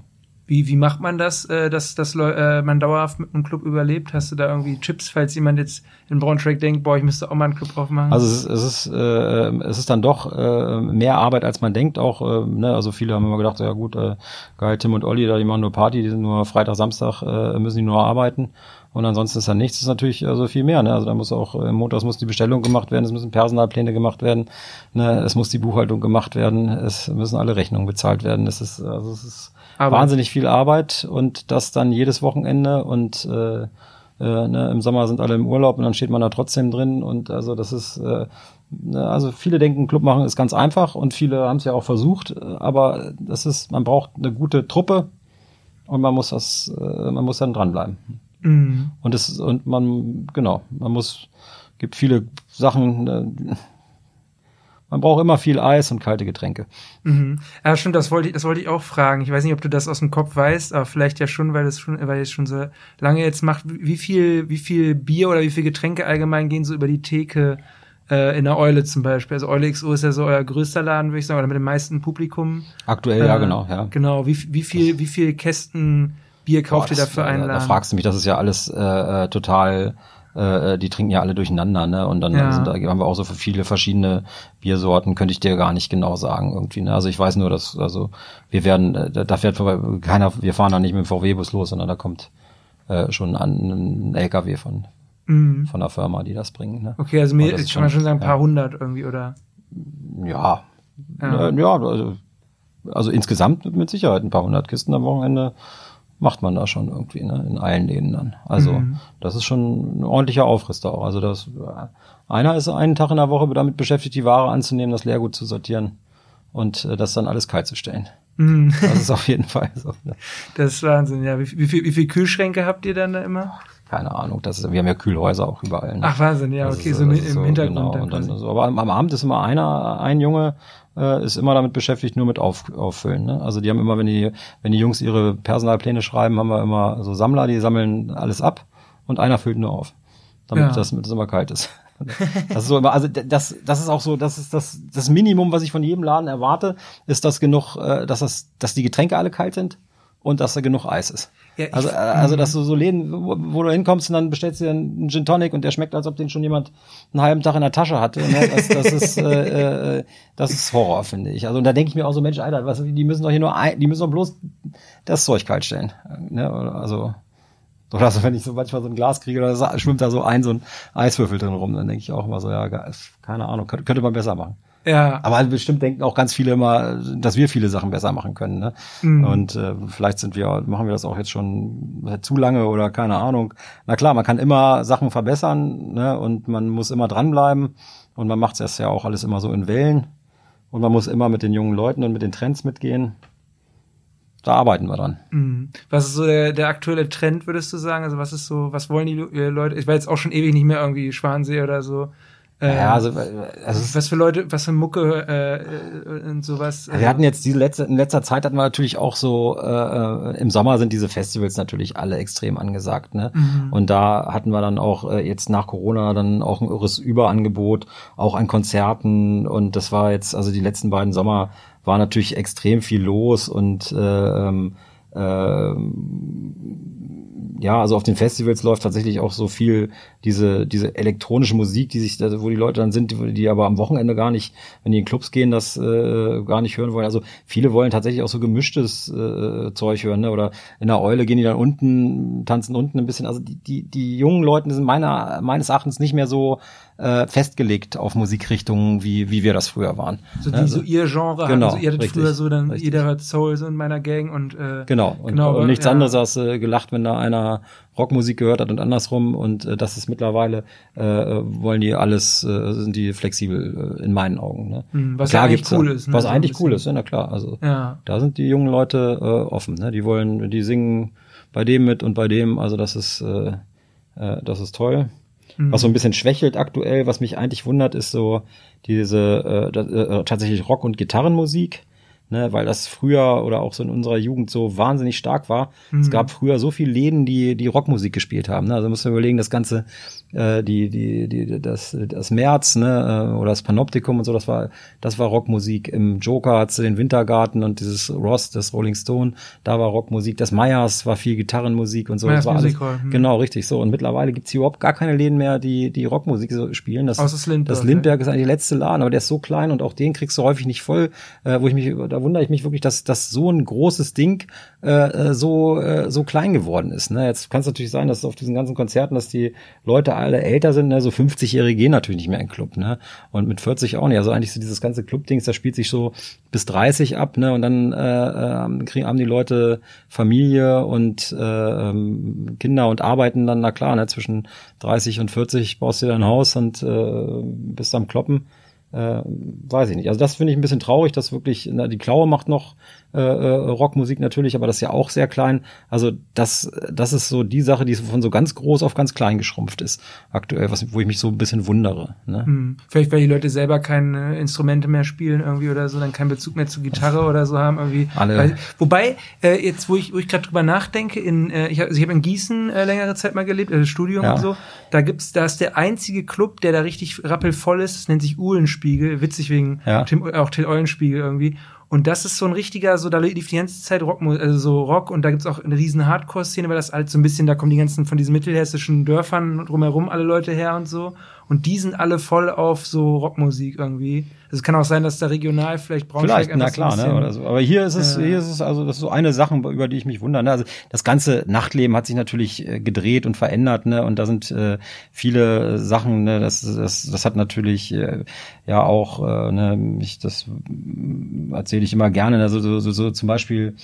Wie, wie macht man das, äh, dass, dass äh, man dauerhaft mit einem Club überlebt? Hast du da irgendwie Tipps, falls jemand jetzt in Braunschweig denkt, boah, ich müsste auch mal einen Club aufmachen? Also es ist, es ist, äh, es ist dann doch äh, mehr Arbeit, als man denkt. Auch, äh, ne, also viele haben immer gedacht, ja gut, äh, geil, Tim und Olli, da die machen nur Party, die sind nur Freitag, Samstag, äh, müssen die nur arbeiten. Und ansonsten ist da nichts, ist natürlich also viel mehr. Ne? Also da muss auch äh, montags muss die Bestellung gemacht werden, es müssen Personalpläne gemacht werden, ne? es muss die Buchhaltung gemacht werden, es müssen alle Rechnungen bezahlt werden. Es ist also es ist aber wahnsinnig viel Arbeit und das dann jedes Wochenende und äh, äh, ne, im Sommer sind alle im Urlaub und dann steht man da trotzdem drin und also das ist äh, ne, also viele denken, Club machen ist ganz einfach und viele haben es ja auch versucht, aber das ist, man braucht eine gute Truppe und man muss das, äh, man muss dann dranbleiben. Mhm. Und es und man genau, man muss gibt viele Sachen. Man braucht immer viel Eis und kalte Getränke. Mhm. Ja, stimmt, das wollte ich, das wollte ich auch fragen. Ich weiß nicht, ob du das aus dem Kopf weißt, aber vielleicht ja schon, weil es schon, weil es schon so lange jetzt macht. Wie viel, wie viel Bier oder wie viel Getränke allgemein gehen so über die Theke äh, in der Eule zum Beispiel? Also Eule XO ist ja so euer größter Laden, würde ich sagen, oder mit dem meisten Publikum. Aktuell, äh, ja, genau, ja. Genau. Wie, wie viel, wie viel Kästen Bier kauft Boah, ihr dafür einen Laden? Da fragst du mich, das ist ja alles äh, äh, total äh, die trinken ja alle durcheinander, ne? Und dann ja. sind da haben wir auch so viele verschiedene Biersorten, könnte ich dir gar nicht genau sagen irgendwie. Ne? Also ich weiß nur, dass also wir werden, äh, da fährt vorbei, keiner, wir fahren da nicht mit dem VW-Bus los, sondern da kommt äh, schon an ein LKW von mhm. von der Firma, die das bringt. Ne? Okay, also mir kann man schon sagen, ein paar ja. hundert irgendwie oder? Ja, ja, ja also, also insgesamt mit Sicherheit ein paar hundert Kisten am Wochenende macht man da schon irgendwie, ne, in allen Läden dann. Also mhm. das ist schon ein ordentlicher Aufriss da auch. Also das einer ist einen Tag in der Woche damit beschäftigt, die Ware anzunehmen, das Leergut zu sortieren und äh, das dann alles kalt zu stellen. Mhm. Das ist auf jeden Fall so. Ne? Das ist Wahnsinn, ja. Wie, wie, viel, wie viel Kühlschränke habt ihr dann da immer? keine Ahnung, das ist, wir haben ja Kühlhäuser auch überall. Ne? Ach Wahnsinn, ja, okay, ist, so, im, im Hintergrund. Genau, dann dann so, aber am, Abend ist immer einer, ein Junge, äh, ist immer damit beschäftigt, nur mit auf, auffüllen. Ne? Also die haben immer, wenn die, wenn die Jungs ihre Personalpläne schreiben, haben wir immer so Sammler, die sammeln alles ab und einer füllt nur auf, damit ja. das, es immer kalt ist. Das ist so immer, also das, das ist auch so, das ist das, das Minimum, was ich von jedem Laden erwarte, ist, dass genug, äh, dass das, dass die Getränke alle kalt sind und dass da genug Eis ist. Ja, also, äh, also, dass du so Läden, wo, wo, du hinkommst und dann bestellst du dir einen Gin Tonic und der schmeckt, als ob den schon jemand einen halben Tag in der Tasche hatte. Ne? Das, das ist, äh, äh, das ist Horror, finde ich. Also, und da denke ich mir auch so, Mensch, Alter, was, die müssen doch hier nur, ein, die müssen doch bloß das Zeug kalt stellen. Ne? Also, oder so, wenn ich so manchmal so ein Glas kriege, oder schwimmt da so ein, so ein Eiswürfel drin rum, dann denke ich auch immer so, ja, keine Ahnung, könnte, könnte man besser machen. Ja. Aber bestimmt denken auch ganz viele immer, dass wir viele Sachen besser machen können. Ne? Mhm. Und äh, vielleicht sind wir, machen wir das auch jetzt schon zu lange oder keine Ahnung. Na klar, man kann immer Sachen verbessern ne? und man muss immer dranbleiben und man macht es ja auch alles immer so in Wellen und man muss immer mit den jungen Leuten und mit den Trends mitgehen. Da arbeiten wir dran. Mhm. Was ist so der, der aktuelle Trend, würdest du sagen? Also was ist so, was wollen die Leute? Ich war jetzt auch schon ewig nicht mehr irgendwie Schwansee oder so äh, ja, also, also was für Leute, was für Mucke äh, und sowas. Wir hatten jetzt diese letzte, in letzter Zeit hatten wir natürlich auch so, äh, äh, im Sommer sind diese Festivals natürlich alle extrem angesagt, ne? Mhm. Und da hatten wir dann auch äh, jetzt nach Corona dann auch ein irres Überangebot, auch an Konzerten und das war jetzt, also die letzten beiden Sommer war natürlich extrem viel los und äh, ähm, äh, ja, also auf den Festivals läuft tatsächlich auch so viel diese, diese elektronische Musik, die sich, wo die Leute dann sind, die, aber am Wochenende gar nicht, wenn die in Clubs gehen, das äh, gar nicht hören wollen. Also viele wollen tatsächlich auch so gemischtes äh, Zeug hören, ne? Oder in der Eule gehen die dann unten, tanzen unten ein bisschen. Also die, die, die jungen Leute sind meiner, meines Erachtens nicht mehr so äh, festgelegt auf Musikrichtungen, wie, wie wir das früher waren. So, die, also, so ihr Genre genau. Also ihr hattet richtig, früher so dann, richtig. jeder hört Soul so in meiner Gang und äh, Genau, und, genau, und nichts ja. anderes als äh, gelacht, wenn da einer Rockmusik gehört hat und andersrum und äh, das ist mittlerweile äh, wollen die alles äh, sind die flexibel äh, in meinen Augen ne? Mhm, was klar eigentlich cool ist ne? was so eigentlich cool ist ja, na klar also ja. da sind die jungen Leute äh, offen ne? die wollen die singen bei dem mit und bei dem also das ist äh, äh, das ist toll mhm. was so ein bisschen schwächelt aktuell was mich eigentlich wundert ist so diese äh, äh, tatsächlich Rock und Gitarrenmusik ne, weil das früher oder auch so in unserer Jugend so wahnsinnig stark war. Mhm. Es gab früher so viele Läden, die die Rockmusik gespielt haben. Ne? Also muss man überlegen, das ganze äh, die die die das das März ne äh, oder das Panoptikum und so, das war das war Rockmusik. Im Joker hat den Wintergarten und dieses Ross, das Rolling Stone, da war Rockmusik. Das Meyers war viel Gitarrenmusik und so. Meyers das war alles, hm. Genau, richtig so. Und mittlerweile gibt's hier überhaupt gar keine Läden mehr, die die Rockmusik so spielen. Das, Außer das Lindbergh. Das Lindbergh ist eigentlich der letzte Laden, aber der ist so klein und auch den kriegst du häufig nicht voll. Äh, wo ich mich, da wundere ich mich wirklich, dass dass so ein großes Ding äh, so äh, so klein geworden ist. Ne? Jetzt kann es natürlich sein, dass auf diesen ganzen Konzerten, dass die Leute alle älter sind. Ne? So 50-Jährige gehen natürlich nicht mehr in den Club. Ne? Und mit 40 auch nicht. Also eigentlich so dieses ganze Club-Dings, das spielt sich so bis 30 ab. Ne? Und dann äh, äh, kriegen haben die Leute Familie und äh, ähm, Kinder und arbeiten dann, na klar, ne? zwischen 30 und 40 baust du dir ein Haus und äh, bist am Kloppen. Äh, weiß ich nicht. Also das finde ich ein bisschen traurig, dass wirklich, na, die Klaue macht noch äh, äh, Rockmusik natürlich, aber das ist ja auch sehr klein. Also das, das ist so die Sache, die von so ganz groß auf ganz klein geschrumpft ist aktuell, was, wo ich mich so ein bisschen wundere. Ne? Hm. Vielleicht, weil die Leute selber keine Instrumente mehr spielen irgendwie oder so, dann keinen Bezug mehr zu Gitarre oder so haben irgendwie. Alle. Weil, wobei, äh, jetzt, wo ich, wo ich gerade drüber nachdenke, in, äh, ich habe also ich hab in Gießen äh, längere Zeit mal gelebt, also Studium Ja. und so, da gibt's, da ist der einzige Club, der da richtig rappelvoll ist, das nennt sich Uhlenspiegel, witzig wegen Ja. Tim, auch Till Eulenspiegel irgendwie. Und das ist so ein richtiger, so da lief die ganze Zeit Rock, also so Rock und da gibt's auch eine riesen Hardcore-Szene, weil das halt so ein bisschen, da kommen die ganzen von diesen mittelhessischen Dörfern drumherum alle Leute her und so. Und die sind alle voll auf so Rockmusik irgendwie. Es kann auch sein, dass da regional vielleicht Braunschweig Vielleicht, na klar, ne? Oder so. Aber hier ist es, Ja. hier ist es also das ist so eine Sache, über die ich mich wundere. Ne? Also das ganze Nachtleben hat sich natürlich äh, gedreht und verändert, ne? Und da sind äh, viele Sachen, ne? Das, das, das hat natürlich äh, ja auch, äh, ne? Ich, das mm, erzähle ich immer gerne. Ne? So, so, so, so zum Beispiel.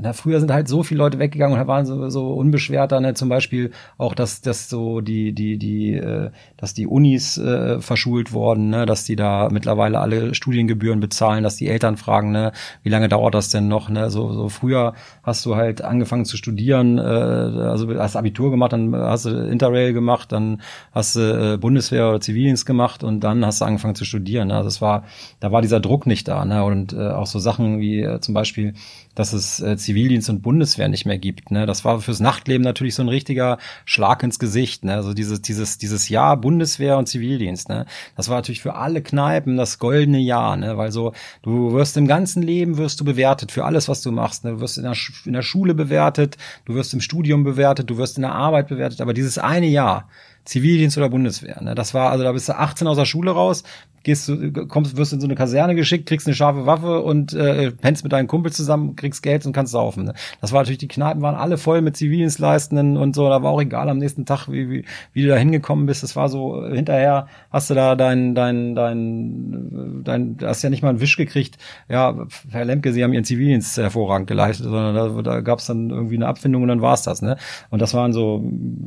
Na, früher sind halt so viele Leute weggegangen und waren so, so unbeschwerter, ne? Zum Beispiel auch, dass, dass so die, die, die, äh, dass die Unis äh, verschult wurden, ne? dass die da mittlerweile alle Studiengebühren bezahlen, dass die Eltern fragen, ne, wie lange dauert das denn noch? Ne? So, so früher hast du halt angefangen zu studieren, äh, also hast Abitur gemacht, dann hast du Interrail gemacht, dann hast du äh, Bundeswehr oder Zivildienst gemacht und dann hast du angefangen zu studieren. Ne? Also es war, da war dieser Druck nicht da, ne? Und äh, auch so Sachen wie äh, zum Beispiel dass es äh, Zivildienst und Bundeswehr nicht mehr gibt. Ne? Das war fürs Nachtleben natürlich so ein richtiger Schlag ins Gesicht. Ne? Also dieses, dieses, dieses Jahr Bundeswehr und Zivildienst. Ne? Das war natürlich für alle Kneipen das goldene Jahr, ne? weil so du wirst im ganzen Leben wirst du bewertet für alles, was du machst. Ne? Du wirst in der, in der Schule bewertet, du wirst im Studium bewertet, du wirst in der Arbeit bewertet. Aber dieses eine Jahr Zivildienst oder Bundeswehr. Ne? Das war, also da bist du 18 aus der Schule raus, gehst du, kommst, wirst in so eine Kaserne geschickt, kriegst eine scharfe Waffe und äh, pennst mit deinen Kumpels zusammen, kriegst Geld und kannst saufen. Ne? Das war natürlich, die Kneipen waren alle voll mit Zivildienstleistenden und so, da war auch egal am nächsten Tag, wie, wie, wie du da hingekommen bist. Das war so, äh, hinterher hast du da dein, dein, dein, dein, du hast ja nicht mal einen Wisch gekriegt, ja, Herr Lemke, Sie haben Ihren Zivildienst hervorragend geleistet, sondern da, da gab es dann irgendwie eine Abfindung und dann war's das. Ne? Und das waren so,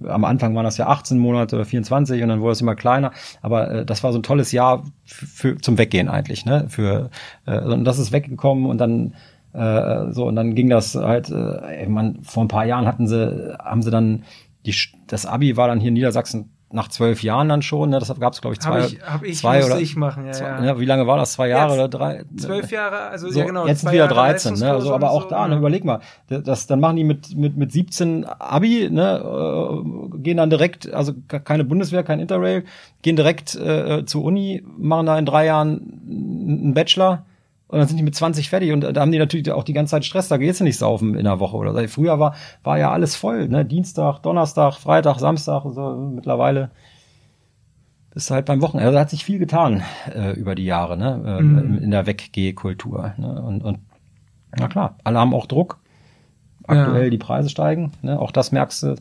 am Anfang waren das ja 18 Monate oder 24 und dann wurde es immer kleiner, aber äh, das war so ein tolles Jahr für, zum Weggehen eigentlich, ne? Für äh, und das ist weggekommen und dann äh, so und dann ging das halt, äh, ey, man, vor ein paar Jahren hatten sie, haben sie dann die, das Abi war dann hier in Niedersachsen nach zwölf Jahren dann schon, ne? Das gab es glaube ich zwei, Hab ich, hab ich, zwei oder ich machen, ja, zwei, ja. ne? Wie lange war das? Zwei Jahre Jetzt oder drei? Zwölf Jahre, also So, ja genau. jetzt sind wieder Jahre 13, ne? Also, aber auch so, da, ne, überleg mal, das, dann machen die mit, mit, mit 17 Abi, ne, äh, gehen dann direkt, also ke- keine Bundeswehr, kein Interrail, gehen direkt äh, zur Uni, machen da in drei Jahren einen Bachelor und dann sind die mit 20 fertig und da haben die natürlich auch die ganze Zeit Stress, da geht's ja nicht saufen in der Woche oder so. Früher war, war ja alles voll, ne, Dienstag, Donnerstag, Freitag, Samstag so, mittlerweile ist halt beim Wochenende. Also da hat sich viel getan äh, über die Jahre, ne? Äh, Mhm. in, in der Weggehkultur. Ne? Und, und na klar, alle haben auch Druck. Aktuell Ja. die Preise steigen. Ne? Auch das merkst du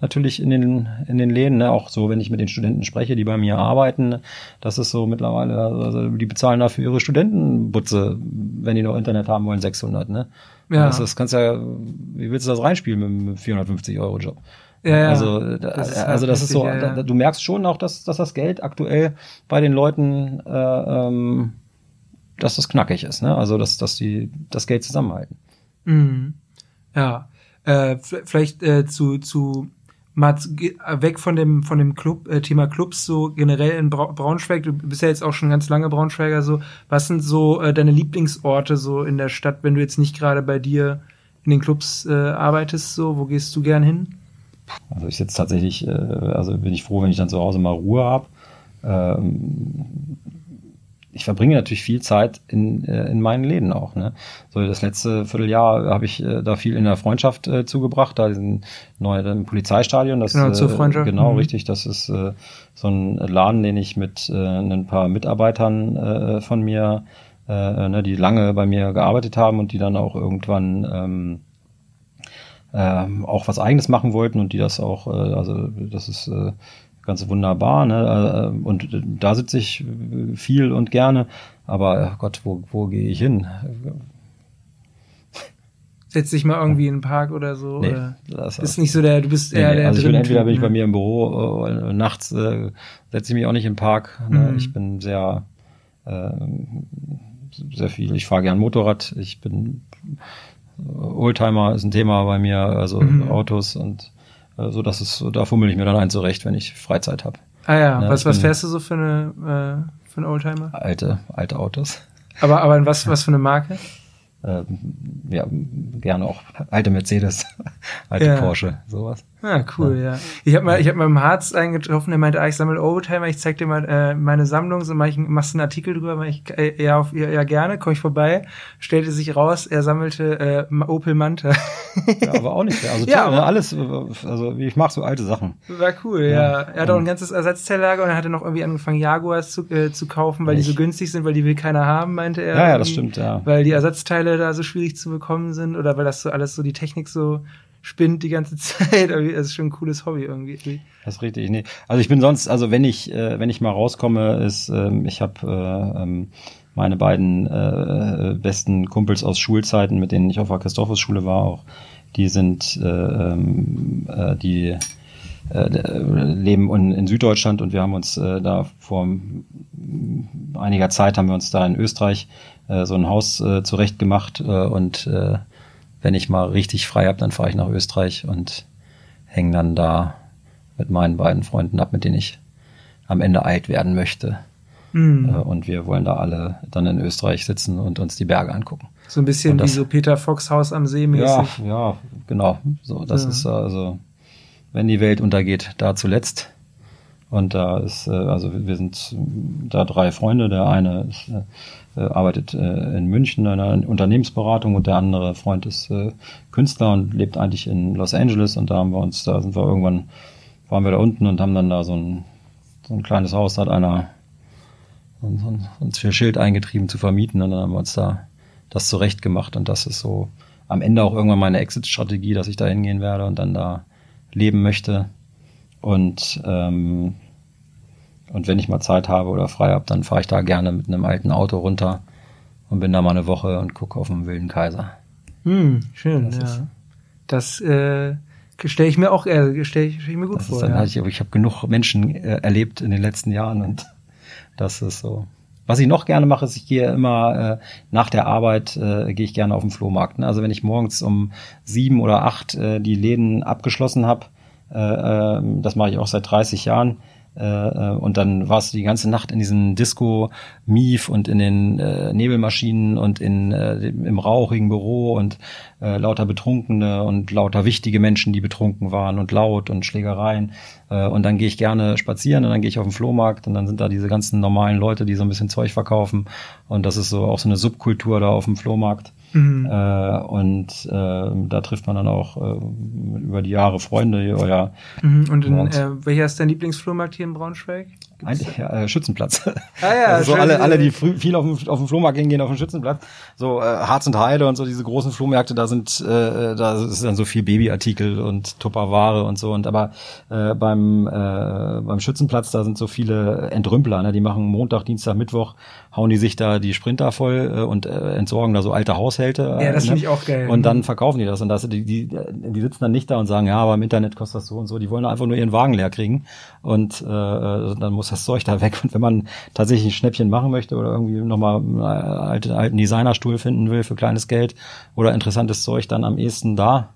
natürlich in den in den Läden. Ne? Auch so, wenn ich mit den Studenten spreche, die bei mir arbeiten, das ist so mittlerweile, also die bezahlen dafür ihre Studentenbutze, wenn die noch Internet haben wollen, 600. Ne? Ja. Das, das kannst ja, wie willst du das reinspielen mit einem 450 Euro Job? Ja, ja. Also, da- Das ist halt also das ist so, ja, ja. du merkst schon auch, dass, dass das Geld aktuell bei den Leuten, äh, ähm, dass das knackig ist, ne? Also dass, dass die das Geld zusammenhalten. Mhm. Ja. Äh, vielleicht äh, zu, zu mal weg von dem von dem Club äh, Thema Clubs so generell in Bra Braunschweig. Du bist ja jetzt auch schon ganz lange Braunschweiger. So, was sind so äh, deine Lieblingsorte so in der Stadt, wenn du jetzt nicht gerade bei dir in den Clubs äh, arbeitest? So, wo gehst du gern hin? Also ich sitze tatsächlich, äh, also bin ich froh, wenn ich dann zu Hause mal Ruhe habe. Ähm, ich verbringe natürlich viel Zeit in, äh, in meinen Läden auch. Ne? So das letzte Vierteljahr habe ich äh, da viel in der Freundschaft äh, zugebracht, da diesen neuen Polizeistadion. Das, genau, zur Freundschaft. Genau, mhm. richtig. Das ist äh, so ein Laden, den ich mit äh, ein paar Mitarbeitern äh, von mir, äh, ne, die lange bei mir gearbeitet haben und die dann auch irgendwann ähm, äh, auch was Eigenes machen wollten und die das auch, äh, also das ist äh, ganz wunderbar. Ne? Äh, und da sitze ich viel und gerne. Aber Gott, wo, wo gehe ich hin? Setz dich mal irgendwie in den Park oder so. Nee, oder das ist nicht so der, du bist eher nee, der. Also ich bin entweder bin ich bei mir im Büro, äh, nachts äh, setze ich mich auch nicht in den Park. Ne? Mhm. Ich bin sehr, äh, sehr viel. Ich fahre gern Motorrad. Ich bin Oldtimer ist ein Thema bei mir, also mhm. Autos und äh, so dass es, da fummel ich mir dann ein zurecht, wenn ich Freizeit habe. Ah ja, ne, was, was fährst du so für eine äh, für einen Oldtimer? Alte, alte Autos. Aber, aber in was, was für eine Marke? Ähm, ja, gerne auch alte Mercedes, alte ja. Porsche, sowas. Ah, cool, ja. ja. Ich habe mal, ich habe mal im Harz eingetroffen, der meinte, ah, ich sammle Oldtimer, ich zeig dir mal äh, meine Sammlung, so mach ich, machst einen Artikel drüber, mach ich äh, ja, auf, ja, ja gerne, komm ich vorbei. Stellte sich raus, er sammelte äh, Opel Manta. ja, aber auch nicht, also ja, toll, ne? alles, also ich mag so alte Sachen. War cool, ja. ja. Er hat auch ein ganzes Ersatzteillager und er hatte noch irgendwie angefangen, Jaguars zu, äh, zu kaufen, weil Echt? die so günstig sind, weil die will keiner haben, meinte er. Ja, ja, das stimmt, ja. Weil die Ersatzteile da so schwierig zu bekommen sind oder weil das so alles so die Technik so spinnt die ganze Zeit. Das ist schon ein cooles Hobby irgendwie. Das ist richtig. Nee. Also ich bin sonst, also wenn ich, äh, wenn ich mal rauskomme, ist, ähm, ich habe äh, ähm, meine beiden äh, besten Kumpels aus Schulzeiten, mit denen ich auf der Christophus-Schule war, auch, die sind, äh, ähm, äh, die äh, leben in, Süddeutschland und wir haben uns äh, da vor einiger Zeit haben wir uns da in Österreich äh, so ein Haus äh, zurecht gemacht äh, und äh, wenn ich mal richtig frei habe, dann fahre ich nach Österreich und hänge dann da mit meinen beiden Freunden ab, mit denen ich am Ende alt werden möchte. Mhm. Und wir wollen da alle dann in Österreich sitzen und uns die Berge angucken. So ein bisschen das, wie so Peter Fox Haus am See mäßig. Ja, ja, genau. So, das ja. ist also, wenn die Welt untergeht, da zuletzt. Und da ist, äh, also wir sind da drei Freunde. Der eine ist, äh, arbeitet äh, in München in einer Unternehmensberatung und der andere Freund ist Künstler und lebt eigentlich in Los Angeles. Und da haben wir uns, da sind wir irgendwann, waren wir da unten und haben dann da so ein, so ein kleines Haus, da hat einer uns für Schild eingetrieben zu vermieten und dann haben wir uns da das zurecht gemacht und das ist so am Ende auch irgendwann meine Exit-Strategie, dass ich da hingehen werde und dann da leben möchte und, ähm, und wenn ich mal Zeit habe oder frei habe, dann fahre ich da gerne mit einem alten Auto runter und bin da mal eine Woche und gucke auf den wilden Kaiser. Hm, schön, das ja. Das äh, stelle ich mir auch äh, stelle ich, stell ich mir gut vor. Dann, ja. ich, ich habe genug Menschen äh, erlebt in den letzten Jahren und das ist so. Was ich noch gerne mache, ist, ich gehe immer äh, nach der Arbeit äh, gehe ich gerne auf den Flohmarkt. Ne? Also wenn ich morgens um sieben oder acht äh, die Läden abgeschlossen habe, äh, ähm, das mache ich auch seit 30 Jahren. Äh, äh, und dann warst du die ganze Nacht in diesem Disco Mief und in den äh, Nebelmaschinen und in äh, im rauchigen Büro und äh, lauter Betrunkene und lauter wichtige Menschen, die betrunken waren und laut und Schlägereien. Und dann gehe ich gerne spazieren und dann gehe ich auf den Flohmarkt und dann sind da diese ganzen normalen Leute, die so ein bisschen Zeug verkaufen. Und das ist so auch so eine Subkultur da auf dem Flohmarkt. Mhm. Äh, und äh, da trifft man dann auch äh, über die Jahre Freunde. Oder, mhm. Und in, äh, welcher ist dein Lieblingsflohmarkt hier in Braunschweig? Ja, äh, Schützenplatz. Ah ja, also so alle, alle, die früh, viel auf dem, auf dem Flohmarkt hingehen, auf den Schützenplatz. So äh, Harz und Heide und so diese großen Flohmärkte, da sind äh, da ist dann so viel Babyartikel und Tupperware und so. Und aber äh, beim äh, beim Schützenplatz, da sind so viele Entrümpler, ne? die machen Montag, Dienstag, Mittwoch, hauen die sich da die Sprinter voll äh, und äh, entsorgen da so alte Haushalte. Äh, ja, das ne? finde ich auch geil. Und dann verkaufen die das. Und das, die, die, die sitzen dann nicht da und sagen, ja, aber im Internet kostet das so und so. Die wollen einfach nur ihren Wagen leer kriegen. Und äh, dann muss das Zeug da weg. Und wenn man tatsächlich ein Schnäppchen machen möchte oder irgendwie nochmal einen alten, alten Designerstuhl finden will für kleines Geld oder interessantes Zeug, dann am ehesten da.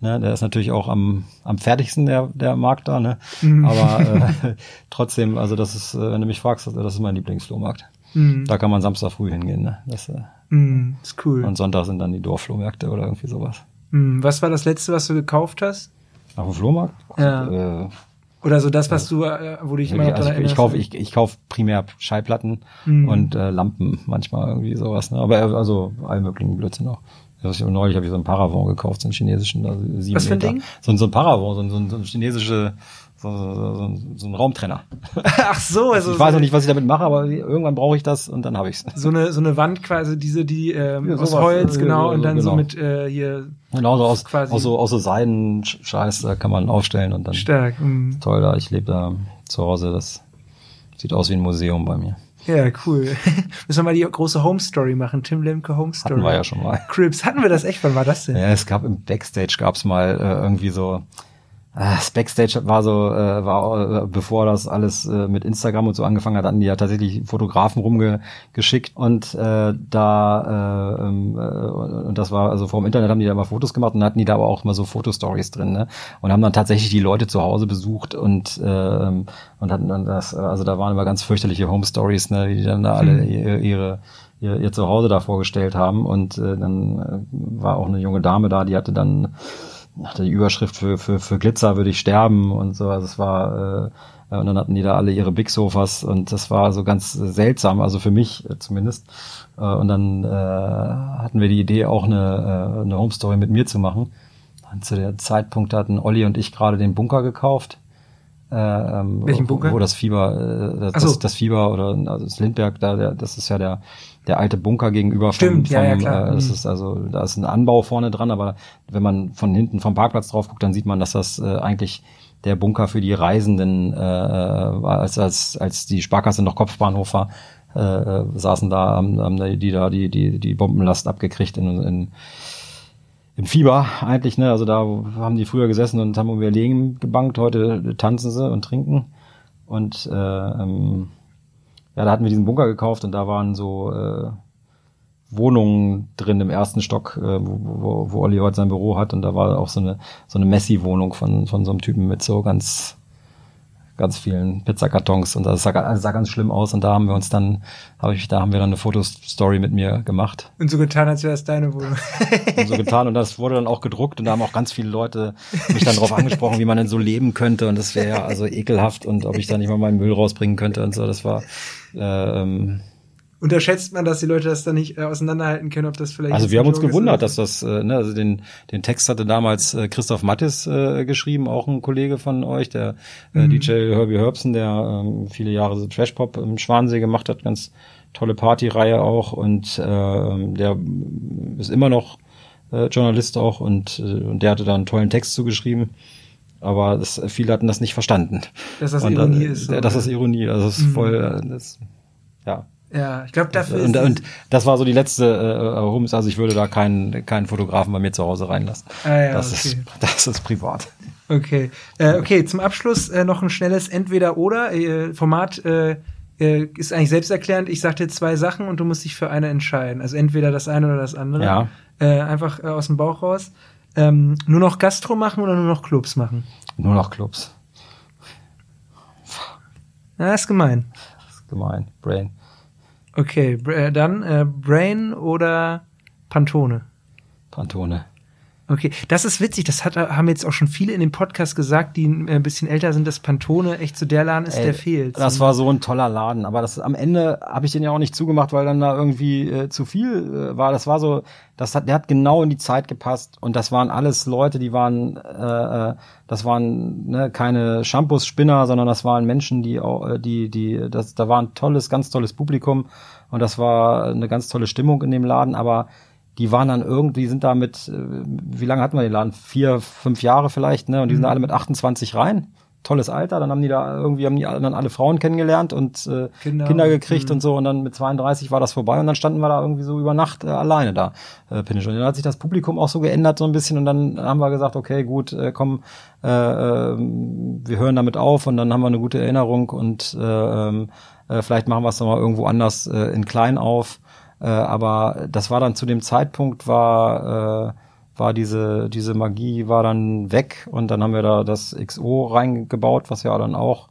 Ne, der ist natürlich auch am, am fertigsten, der, der Markt da, ne? Mhm. Aber äh, trotzdem, also das ist, äh, wenn du mich fragst, das ist mein Lieblingsflohmarkt. Mhm. Da kann man Samstag früh hingehen, ne? Das äh, mhm, ist cool. Und Sonntag sind dann die Dorfflohmärkte oder irgendwie sowas. Mhm. Was war das letzte, was du gekauft hast? Auf dem Flohmarkt? Ja. Äh, oder so das, was du, äh, wo du dich immer noch also ich, ich kaufe ich, ich kauf primär Schallplatten mhm. und äh, Lampen manchmal irgendwie sowas. Ne? Aber äh, also all möglichen Blödsinn auch. Neulich habe ich so einen Paravon gekauft, so einen chinesischen. Also sieben Was für ein Ding? So, so ein Paravon, so ein, so ein chinesische so, so, so, so ein Raumtrenner. Ach so, also ich weiß noch nicht, was ich damit mache, aber irgendwann brauche ich das und dann habe ich's. So eine so eine Wand quasi, diese die ähm, ja, aus Holz, genau, und dann genau. so mit äh, hier genau so aus quasi aus so aus so Seiden Scheiß, da kann man aufstellen und dann stark. Mhm. Toll, da ich lebe da zu Hause, das sieht aus wie ein Museum bei mir. Ja, cool. Müssen wir mal die große Home Story machen. Tim Lemke Home Story. Hatten wir ja schon mal. Crips, hatten wir das echt? Wann war das denn? Ja, es gab im Backstage gab's mal äh, irgendwie so das Backstage war so, äh, war äh, bevor das alles äh, mit Instagram und so angefangen hat, hatten die ja tatsächlich Fotografen rumgeschickt und äh, da äh, ähm, äh, und das war also vor dem Internet haben die da mal Fotos gemacht und hatten die da aber auch mal so Fotostories drin, ne? Und haben dann tatsächlich die Leute zu Hause besucht und äh, und hatten dann das, also da waren immer ganz fürchterliche Home Stories, ne, die dann da alle hm. ihre, ihre ihr, ihr Zuhause da vorgestellt haben und äh, dann äh, war auch eine junge Dame da, die hatte dann hatte die Überschrift für, für, für Glitzer würde ich sterben und so. Also es war, äh, und dann hatten die da alle ihre Big Sofas und das war so ganz seltsam, also für mich äh, zumindest. Äh, und dann äh, hatten wir die Idee, auch eine, äh, eine Home Story mit mir zu machen. Und zu der Zeitpunkt hatten Olli und ich gerade den Bunker gekauft. Äh, ähm, Welchen Bunker? Wo das Fieber, äh, das, so. das, das Fieber oder also das Lindberg, da, der, das ist ja der der alte Bunker gegenüber Stimmt, vom, vom ja, ja, äh, das mhm. ist also da ist ein Anbau vorne dran, aber wenn man von hinten vom Parkplatz drauf guckt, dann sieht man, dass das äh, eigentlich der Bunker für die Reisenden äh, war, als, als, als die Sparkasse noch Kopfbahnhof war, äh, äh, saßen da, haben, haben die da die, die, die Bombenlast abgekriegt in, in im Fieber eigentlich, ne? Also da haben die früher gesessen und haben um ihr Leben gebankt, heute tanzen sie und trinken. Und äh, ähm, ja, da hatten wir diesen Bunker gekauft und da waren so äh, Wohnungen drin im ersten Stock, äh, wo, wo, wo Olli heute sein Büro hat. Und da war auch so eine so eine Messi-Wohnung von von so einem Typen mit so ganz ganz vielen Pizzakartons und das sah, das sah ganz schlimm aus und da haben wir uns dann, habe ich, da haben wir dann eine Fotostory mit mir gemacht. Und so getan, als wäre es deine Wohnung. und so getan und das wurde dann auch gedruckt und da haben auch ganz viele Leute mich dann darauf angesprochen, wie man denn so leben könnte und das wäre ja also ekelhaft und ob ich da nicht mal meinen Müll rausbringen könnte und so, das war äh, ähm, unterschätzt man, dass die Leute das dann nicht äh, auseinanderhalten können, ob das vielleicht. Also wir haben uns gewundert, dass das, äh, ne, also den, den Text hatte damals äh, Christoph Mattis äh, geschrieben, auch ein Kollege von euch, der äh, mhm. DJ Herbie Herbsen, der äh, viele Jahre so Trashpop im Schwansee gemacht hat, ganz tolle Partyreihe auch und äh, der ist immer noch äh, Journalist auch und, äh, und der hatte da einen tollen Text zugeschrieben aber das, viele hatten das nicht verstanden. Dass das und, Ironie ist. So, dass das Ironie, also das ist mhm. voll, äh, das, ja. Ja, ich glaube dafür und, ist und das war so die letzte äh, Rums, also ich würde da keinen keinen Fotografen bei mir zu Hause reinlassen. Ah, ja, das okay. ist das ist privat. Okay, äh, okay. Zum Abschluss äh, noch ein schnelles Entweder-Oder. Äh, Format äh, äh, ist eigentlich selbsterklärend. Ich sag dir zwei Sachen und du musst dich für eine entscheiden. Also entweder das eine oder das andere. Ja. Äh, einfach äh, aus dem Bauch raus. Ähm, nur noch Gastro machen oder nur noch Clubs machen? Nur noch Clubs. Ja, ist gemein. Das ist gemein. Brain. Okay, äh, dann äh, Brain oder Pantone? Pantone. Okay, das ist witzig. Das hat, haben jetzt auch schon viele in dem Podcast gesagt, die ein bisschen älter sind, dass Pantone echt so der Laden ist, Ey, der fehlt. Das war so ein toller Laden, aber das am Ende habe ich den ja auch nicht zugemacht, weil dann da irgendwie äh, zu viel äh, war. Das war so, das hat, der hat genau in die Zeit gepasst und das waren alles Leute, die waren, äh, äh das waren ne, keine Shampoos-Spinner, sondern das waren Menschen, die auch, äh, die, die, das, da war ein tolles, ganz tolles Publikum und das war eine ganz tolle Stimmung in dem Laden, aber die waren dann irgendwie, sind da mit, äh, wie lange hatten wir den Laden? Vier, fünf Jahre vielleicht, ne? Und die sind mhm. alle mit 28 rein. Tolles Alter. Dann haben die da irgendwie, haben die dann alle Frauen kennengelernt und äh, Kinder, Kinder gekriegt mhm. und so. Und dann mit 32 war das vorbei und dann standen wir da irgendwie so über Nacht äh, alleine da, äh, Pinisch. Und dann hat sich das Publikum auch so geändert so ein bisschen und dann haben wir gesagt, okay, gut, äh, komm, äh, äh, wir hören damit auf und dann haben wir eine gute Erinnerung und äh, äh, vielleicht machen wir es nochmal irgendwo anders äh, in klein auf. Äh, aber das war dann zu dem Zeitpunkt war, war diese, diese Magie war dann weg und dann haben wir da das XO reingebaut, was ja dann auch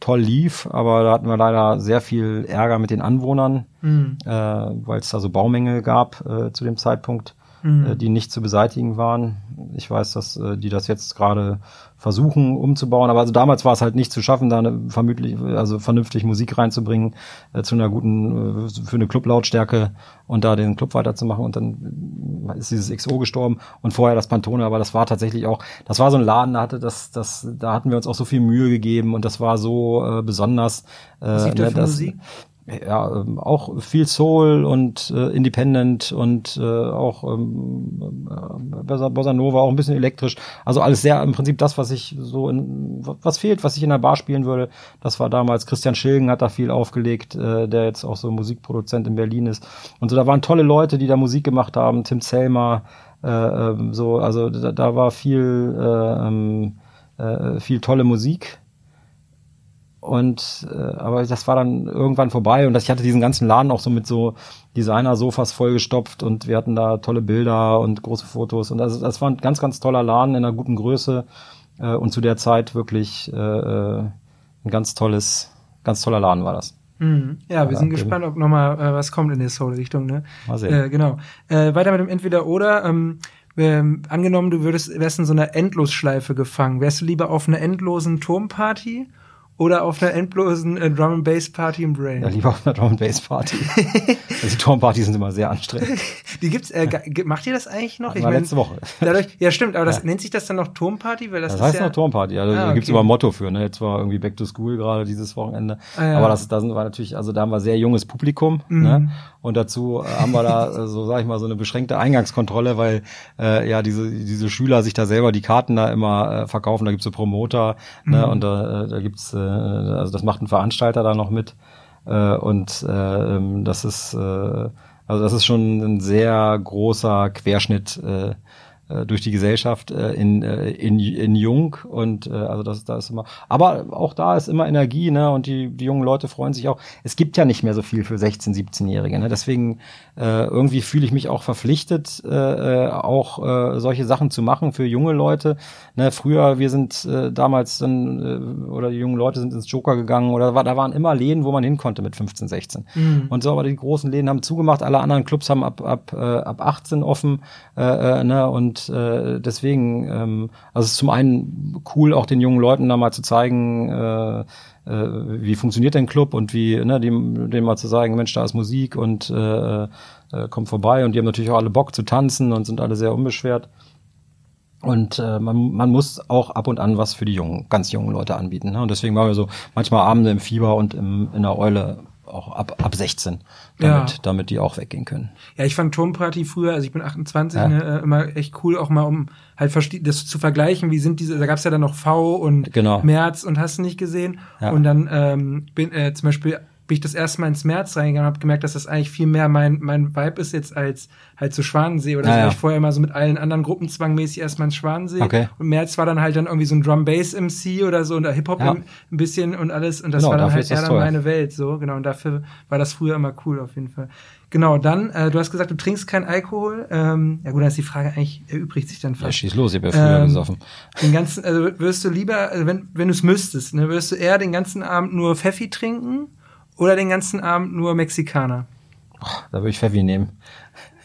toll lief, aber da hatten wir leider sehr viel Ärger mit den Anwohnern, mhm. äh, weil es da so Baumängel gab äh, zu dem Zeitpunkt, mhm. äh, die nicht zu beseitigen waren. Ich weiß, dass äh, die das jetzt gerade versuchen umzubauen. Aber also damals war es halt nicht zu schaffen, da eine vermutlich, also vernünftig Musik reinzubringen äh, zu einer guten, äh, für eine Clublautstärke und da den Club weiterzumachen. Und dann ist dieses XO gestorben und vorher das Pantone. Aber das war tatsächlich auch, das war so ein Laden, da hatte das, das, da hatten wir uns auch so viel Mühe gegeben und das war so äh, besonders. Äh, Was ne, das, Musik? Ja, ähm, auch viel Soul und äh, Independent und äh, auch ähm, äh, Bossa Nova, auch ein bisschen elektrisch. Also alles sehr im Prinzip das, was ich so in, was fehlt, was ich in der Bar spielen würde. Das war damals Christian Schilgen hat da viel aufgelegt, äh, der jetzt auch so Musikproduzent in Berlin ist. Und so da waren tolle Leute, die da Musik gemacht haben, Tim Selmer, äh, ähm, so, also da, da war viel äh, ähm, äh, viel tolle Musik und äh, aber das war dann irgendwann vorbei und das, ich hatte diesen ganzen Laden auch so mit so Designer-Sofas vollgestopft und wir hatten da tolle Bilder und große Fotos und also das war ein ganz, ganz toller Laden in einer guten Größe äh, und zu der Zeit wirklich äh, äh ein ganz tolles, ganz toller Laden war das. Mhm. Ja, wir ja, sind gespannt, ob nochmal äh, was kommt in der Soul-Richtung. Ne? Mal sehen. Äh, genau. Äh, weiter mit dem Entweder-Oder. Ähm, ähm, angenommen, du würdest wärst in so einer Endlosschleife gefangen. Wärst du lieber auf einer endlosen Turmparty oder auf einer endlosen äh, Drum and Bass Party im Brain? Ja, lieber auf einer Drum and Bass Party. also die Turmpartys sind immer sehr anstrengend. Die gibt's, äh, macht ihr das eigentlich noch? Ich meine, letzte Woche. Dadurch, ja, stimmt, aber das ja. nennt sich das dann noch Turmparty, weil das, das heißt ja, noch Turmparty. Also, ah, da gibt's okay. immer ein Motto für. Ne, jetzt war irgendwie Back to School gerade dieses Wochenende. Ah, ja. Aber das, da sind wir natürlich, also da haben wir sehr junges Publikum. Mhm. Ne? Und dazu äh, haben wir da äh, so, sag ich mal, so eine beschränkte Eingangskontrolle, weil äh, ja diese diese Schüler sich da selber die Karten da immer äh, verkaufen. Da gibt's so Promoter. Ne? Mhm. Ne, und da, äh, da gibt's, äh, also das macht ein Veranstalter da noch mit. Äh, und äh, ähm, das ist, äh, also das ist schon ein sehr großer Querschnitt äh, äh, durch die Gesellschaft äh, in, äh, in, in Jung und äh, also das da ist immer aber auch da ist immer Energie ne und die, die jungen Leute freuen sich auch. Es gibt ja nicht mehr so viel für 16 17-jährige ne deswegen äh, irgendwie fühle ich mich auch verpflichtet äh, äh, auch äh, solche Sachen zu machen für junge Leute ne. Früher wir sind äh, damals dann äh, oder die jungen Leute sind ins Joker gegangen oder war, da waren immer Läden wo man hin konnte mit 15 16 mhm. und so aber die großen Läden haben zugemacht alle anderen Clubs haben ab ab äh, ab 18 offen äh, äh, ne und äh, deswegen, ähm, also es ist zum einen cool, auch den jungen Leuten da mal zu zeigen, äh, äh, wie funktioniert denn Club und wie, ne, dem, dem mal zu sagen, Mensch, da ist Musik und äh, äh, kommt vorbei und die haben natürlich auch alle Bock zu tanzen und sind alle sehr unbeschwert. Und äh, man, man muss auch ab und an was für die jungen, ganz jungen Leute anbieten. Ne? Und deswegen machen wir so manchmal Abende im Fieber und im, in der Eule auch ab, ab 16, damit, ja. damit die auch weggehen können. Ja, ich fand Turmparty früher, also ich bin 28, ja. ne, immer echt cool, auch mal um halt das zu vergleichen, wie sind diese, da gab's ja dann noch V und genau. März und hast du nicht gesehen. Ja. Und dann ähm, bin äh, zum Beispiel bin ich das erste Mal ins März reingegangen und habe gemerkt, dass das eigentlich viel mehr mein, mein Vibe ist jetzt als halt zu Schwanensee oder ah, so. Ja. Ich vorher immer so mit allen anderen Gruppen zwangmäßig erstmal ins Schwanensee. Okay. Und März war dann halt dann irgendwie so ein Drum-Bass-MC oder so und Hip-Hop ja. ein bisschen und alles. Und das genau, war dann halt eher dann meine Welt so. Genau. Und dafür war das früher immer cool auf jeden Fall. Genau, dann, äh, du hast gesagt, du trinkst keinen Alkohol. Ähm, ja gut, dann ist die Frage eigentlich, erübrigt sich dann fast. Ja, schieß los, ich habe ja früher ähm, gesoffen. Den ganzen, also würdest du lieber, also wenn, wenn du es müsstest, ne, würdest du eher den ganzen Abend nur Pfeffi trinken oder den ganzen Abend nur Mexikaner? Da würde ich Pfeffi nehmen.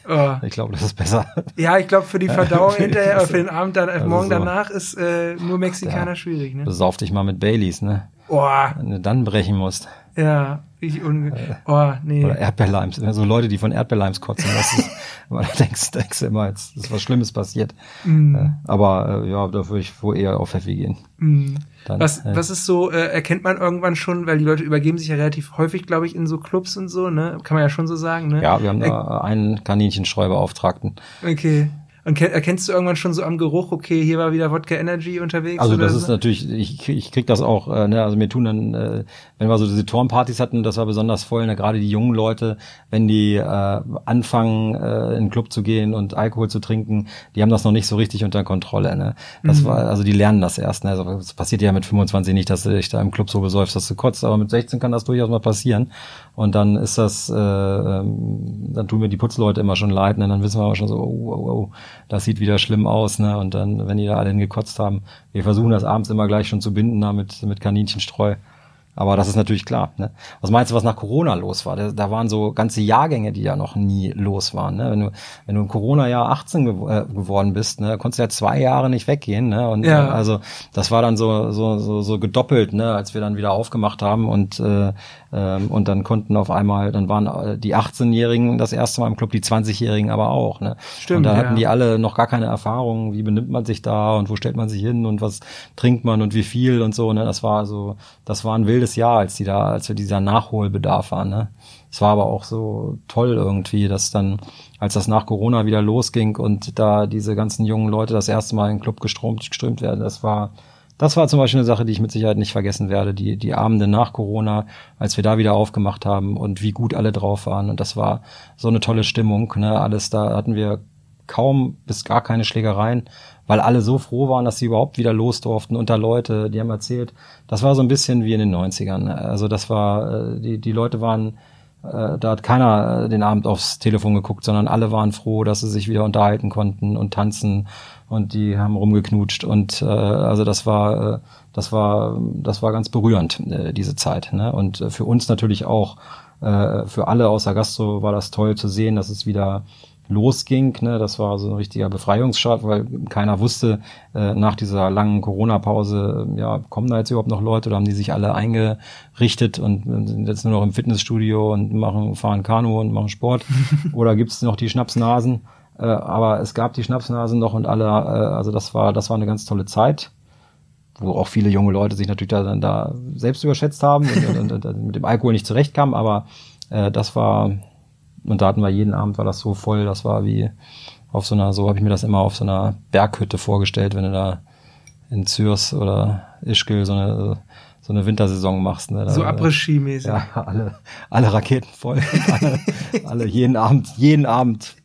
Oh. Ich glaube, das ist besser. Ja, ich glaube, für die Verdauung hinterher, oder für den Abend dann, also morgen so. danach ist äh, nur Mexikaner ja, schwierig, ne? Besauf dich mal mit Baileys, ne? Boah. Wenn du dann brechen musst. Ja, ich unge äh, oh, nee. Oder Erdbeerleims. So Leute, die von Erdbeerleims kotzen. Das ist, da denkst, denkst du immer, jetzt ist was Schlimmes passiert. Mm. Aber äh, ja, da würde ich wohl eher auf Pfeffi gehen. Mm. Dann, was, äh, was ist so, äh, erkennt man irgendwann schon, weil die Leute übergeben sich ja relativ häufig, glaube ich, in so Clubs und so, ne? Kann man ja schon so sagen, ne? Ja, wir haben da einen Kaninchenstreubeauftragten. Okay. Und erkennst du irgendwann schon so am Geruch, okay, hier war wieder Wodka Energy unterwegs? Also das so? ist natürlich, ich, ich krieg das auch, äh, ne, also mir tun dann, äh, wenn wir so diese Turmpartys hatten, das war besonders voll, ne, gerade die jungen Leute, wenn die äh, anfangen, äh, in den Club zu gehen und Alkohol zu trinken, die haben das noch nicht so richtig unter Kontrolle. Ne? Das mhm. war, also die lernen das erst. Ne? Also es passiert ja mit 25 nicht, dass du dich da im Club so besäufst, dass du kotzt, aber mit 16 kann das durchaus mal passieren. Und dann ist das, äh, ähm, dann tun mir die Putzleute immer schon leid, ne? dann wissen wir aber schon so, oh, oh, oh das sieht wieder schlimm aus, ne? Und dann, wenn die da alle hingekotzt haben, wir versuchen das abends immer gleich schon zu binden, da mit, mit Kaninchenstreu. Aber das ist natürlich klar. Ne? Was meinst du, was nach Corona los war? Da, da waren so ganze Jahrgänge, die ja noch nie los waren. Ne? Wenn du, wenn du im Corona-Jahr 18 gew äh, geworden bist, ne, konntest du ja zwei Jahre nicht weggehen. Ne? Und ja. äh, also das war dann so, so, so, so gedoppelt, ne, als wir dann wieder aufgemacht haben und äh, ähm, und dann konnten auf einmal, dann waren äh, die 18-Jährigen das erste Mal im Club, die 20-Jährigen aber auch. Ne? Stimmt. Und da hatten ja. die alle noch gar keine Erfahrung, wie benimmt man sich da und wo stellt man sich hin und was trinkt man und wie viel und so. Ne? Das war so, das war ein wildes Jahr, als die da, als wir dieser Nachholbedarf waren. Ne? Es war aber auch so toll irgendwie, dass dann, als das nach Corona wieder losging und da diese ganzen jungen Leute das erste Mal in den Club geströmt, geströmt werden, das war das war zum Beispiel eine Sache, die ich mit Sicherheit nicht vergessen werde. Die, die Abende nach Corona, als wir da wieder aufgemacht haben und wie gut alle drauf waren. Und das war so eine tolle Stimmung. Ne? Alles da hatten wir kaum bis gar keine Schlägereien, weil alle so froh waren, dass sie überhaupt wieder los durften unter Leute, die haben erzählt, das war so ein bisschen wie in den 90ern. Also das war, äh, die, die Leute waren, äh, da hat keiner den Abend aufs Telefon geguckt, sondern alle waren froh, dass sie sich wieder unterhalten konnten und tanzen und die haben rumgeknutscht und äh, also das war äh, das war das war ganz berührend äh, diese Zeit ne? und äh, für uns natürlich auch äh, für alle außer Gastro war das toll zu sehen dass es wieder losging ne? das war so ein richtiger Befreiungsschlag weil keiner wusste äh, nach dieser langen Corona-Pause ja kommen da jetzt überhaupt noch Leute oder haben die sich alle eingerichtet und sind jetzt nur noch im Fitnessstudio und machen fahren Kanu und machen Sport oder gibt's noch die Schnapsnasen äh, aber es gab die Schnapsnasen noch und alle, äh, also das war, das war eine ganz tolle Zeit, wo auch viele junge Leute sich natürlich da, dann da selbst überschätzt haben und, und, und, mit dem Alkohol nicht zurechtkamen, aber äh, das war, und da hatten wir jeden Abend war das so voll, das war wie auf so einer, so habe ich mir das immer auf so einer Berghütte vorgestellt, wenn du da in Zürs oder Ischgl so eine so eine Wintersaison machst. Ne? Da, so Après-Ski-mäßig. Ja, alle, alle Raketen voll. alle, alle jeden Abend, jeden Abend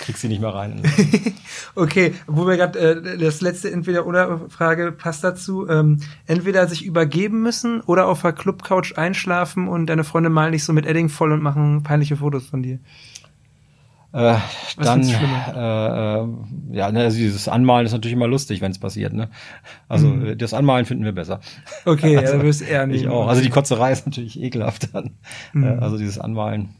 kriegst sie nicht mehr rein. okay, wo wir gerade äh, das letzte Entweder-Oder-Frage passt dazu. Ähm, entweder sich übergeben müssen oder auf der Clubcouch einschlafen und deine Freunde malen dich so mit Edding voll und machen peinliche Fotos von dir. Äh, dann, äh, äh, ja, ne, also dieses Anmalen ist natürlich immer lustig, wenn es passiert. Ne? Also mhm. das Anmalen finden wir besser. Okay, also, ja, wirst eher nicht. Ich auch. Also die Kotzerei ist natürlich ekelhaft dann. Mhm. Äh, also dieses Anmalen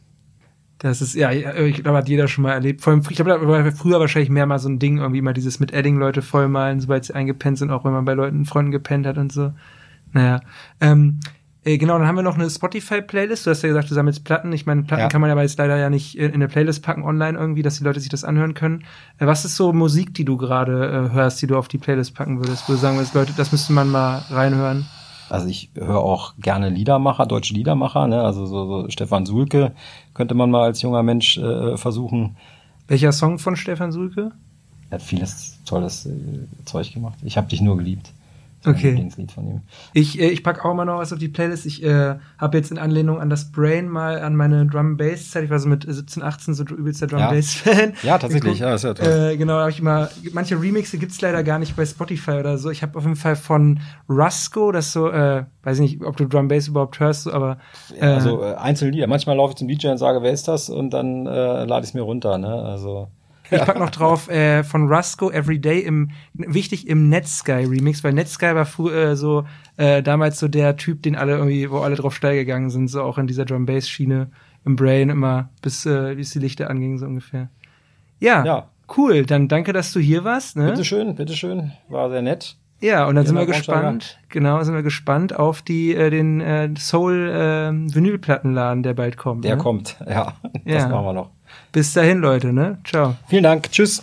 das ist, ja, ich glaube, hat jeder schon mal erlebt. Vor allem, ich glaube, da war früher wahrscheinlich mehr mal so ein Ding, irgendwie mal dieses mit Edding Leute vollmalen, sobald sie eingepennt sind, auch wenn man bei Leuten, Freunden gepennt hat und so. Naja. Ähm, äh, genau, dann haben wir noch eine Spotify-Playlist. Du hast ja gesagt, du sammelst Platten. Ich meine, Platten ja. kann man aber jetzt leider ja nicht in eine Playlist packen online irgendwie, dass die Leute sich das anhören können. Äh, was ist so Musik, die du gerade äh, hörst, die du auf die Playlist packen würdest? Wo du sagen würdest, Leute, das müsste man mal reinhören? Also ich höre auch gerne Liedermacher, deutsche Liedermacher, ne? also so, so Stefan Sulke könnte man mal als junger Mensch äh, versuchen. Welcher Song von Stefan Sulke? Er hat vieles tolles äh, Zeug gemacht. Ich habe dich nur geliebt. Okay. Lieblingslied von ihm. Ich, äh, ich pack auch mal noch was auf die Playlist. Ich äh, habe jetzt in Anlehnung an das Brain mal an meine Drum Bass Zeit. Ich war so mit 17, 18 so übelster Drum Bass Fan. Ja, tatsächlich. Ja, ist ja toll. Äh, genau, habe ich immer. Manche Remixe gibt's leider gar nicht bei Spotify oder so. Ich habe auf jeden Fall von Rusko, das so, äh, weiß ich nicht, ob du Drum Bass überhaupt hörst, aber äh, also äh, einzelne Lieder. Manchmal laufe ich zum DJ und sage, wer ist das? Und dann äh, lade ich es mir runter. Ne, also. Ich pack noch drauf äh, von Rusco Everyday im wichtig im Netsky Remix, weil Netsky war früher äh, so äh, damals so der Typ, den alle irgendwie, wo alle drauf steil gegangen sind, so auch in dieser Drum Bass Schiene im Brain immer bis äh, bis die Lichter angingen so ungefähr. Ja, ja, cool. Dann danke, dass du hier warst. Ne? Bitteschön, bitteschön, war sehr nett. Ja, und dann sind wir gespannt. Genau, sind wir gespannt auf die äh, den äh, Soul äh, Vinylplattenladen, der bald kommt. Der ne? kommt, ja. Das ja. machen wir noch. Bis dahin, Leute, ne? Ciao. Vielen Dank. Tschüss.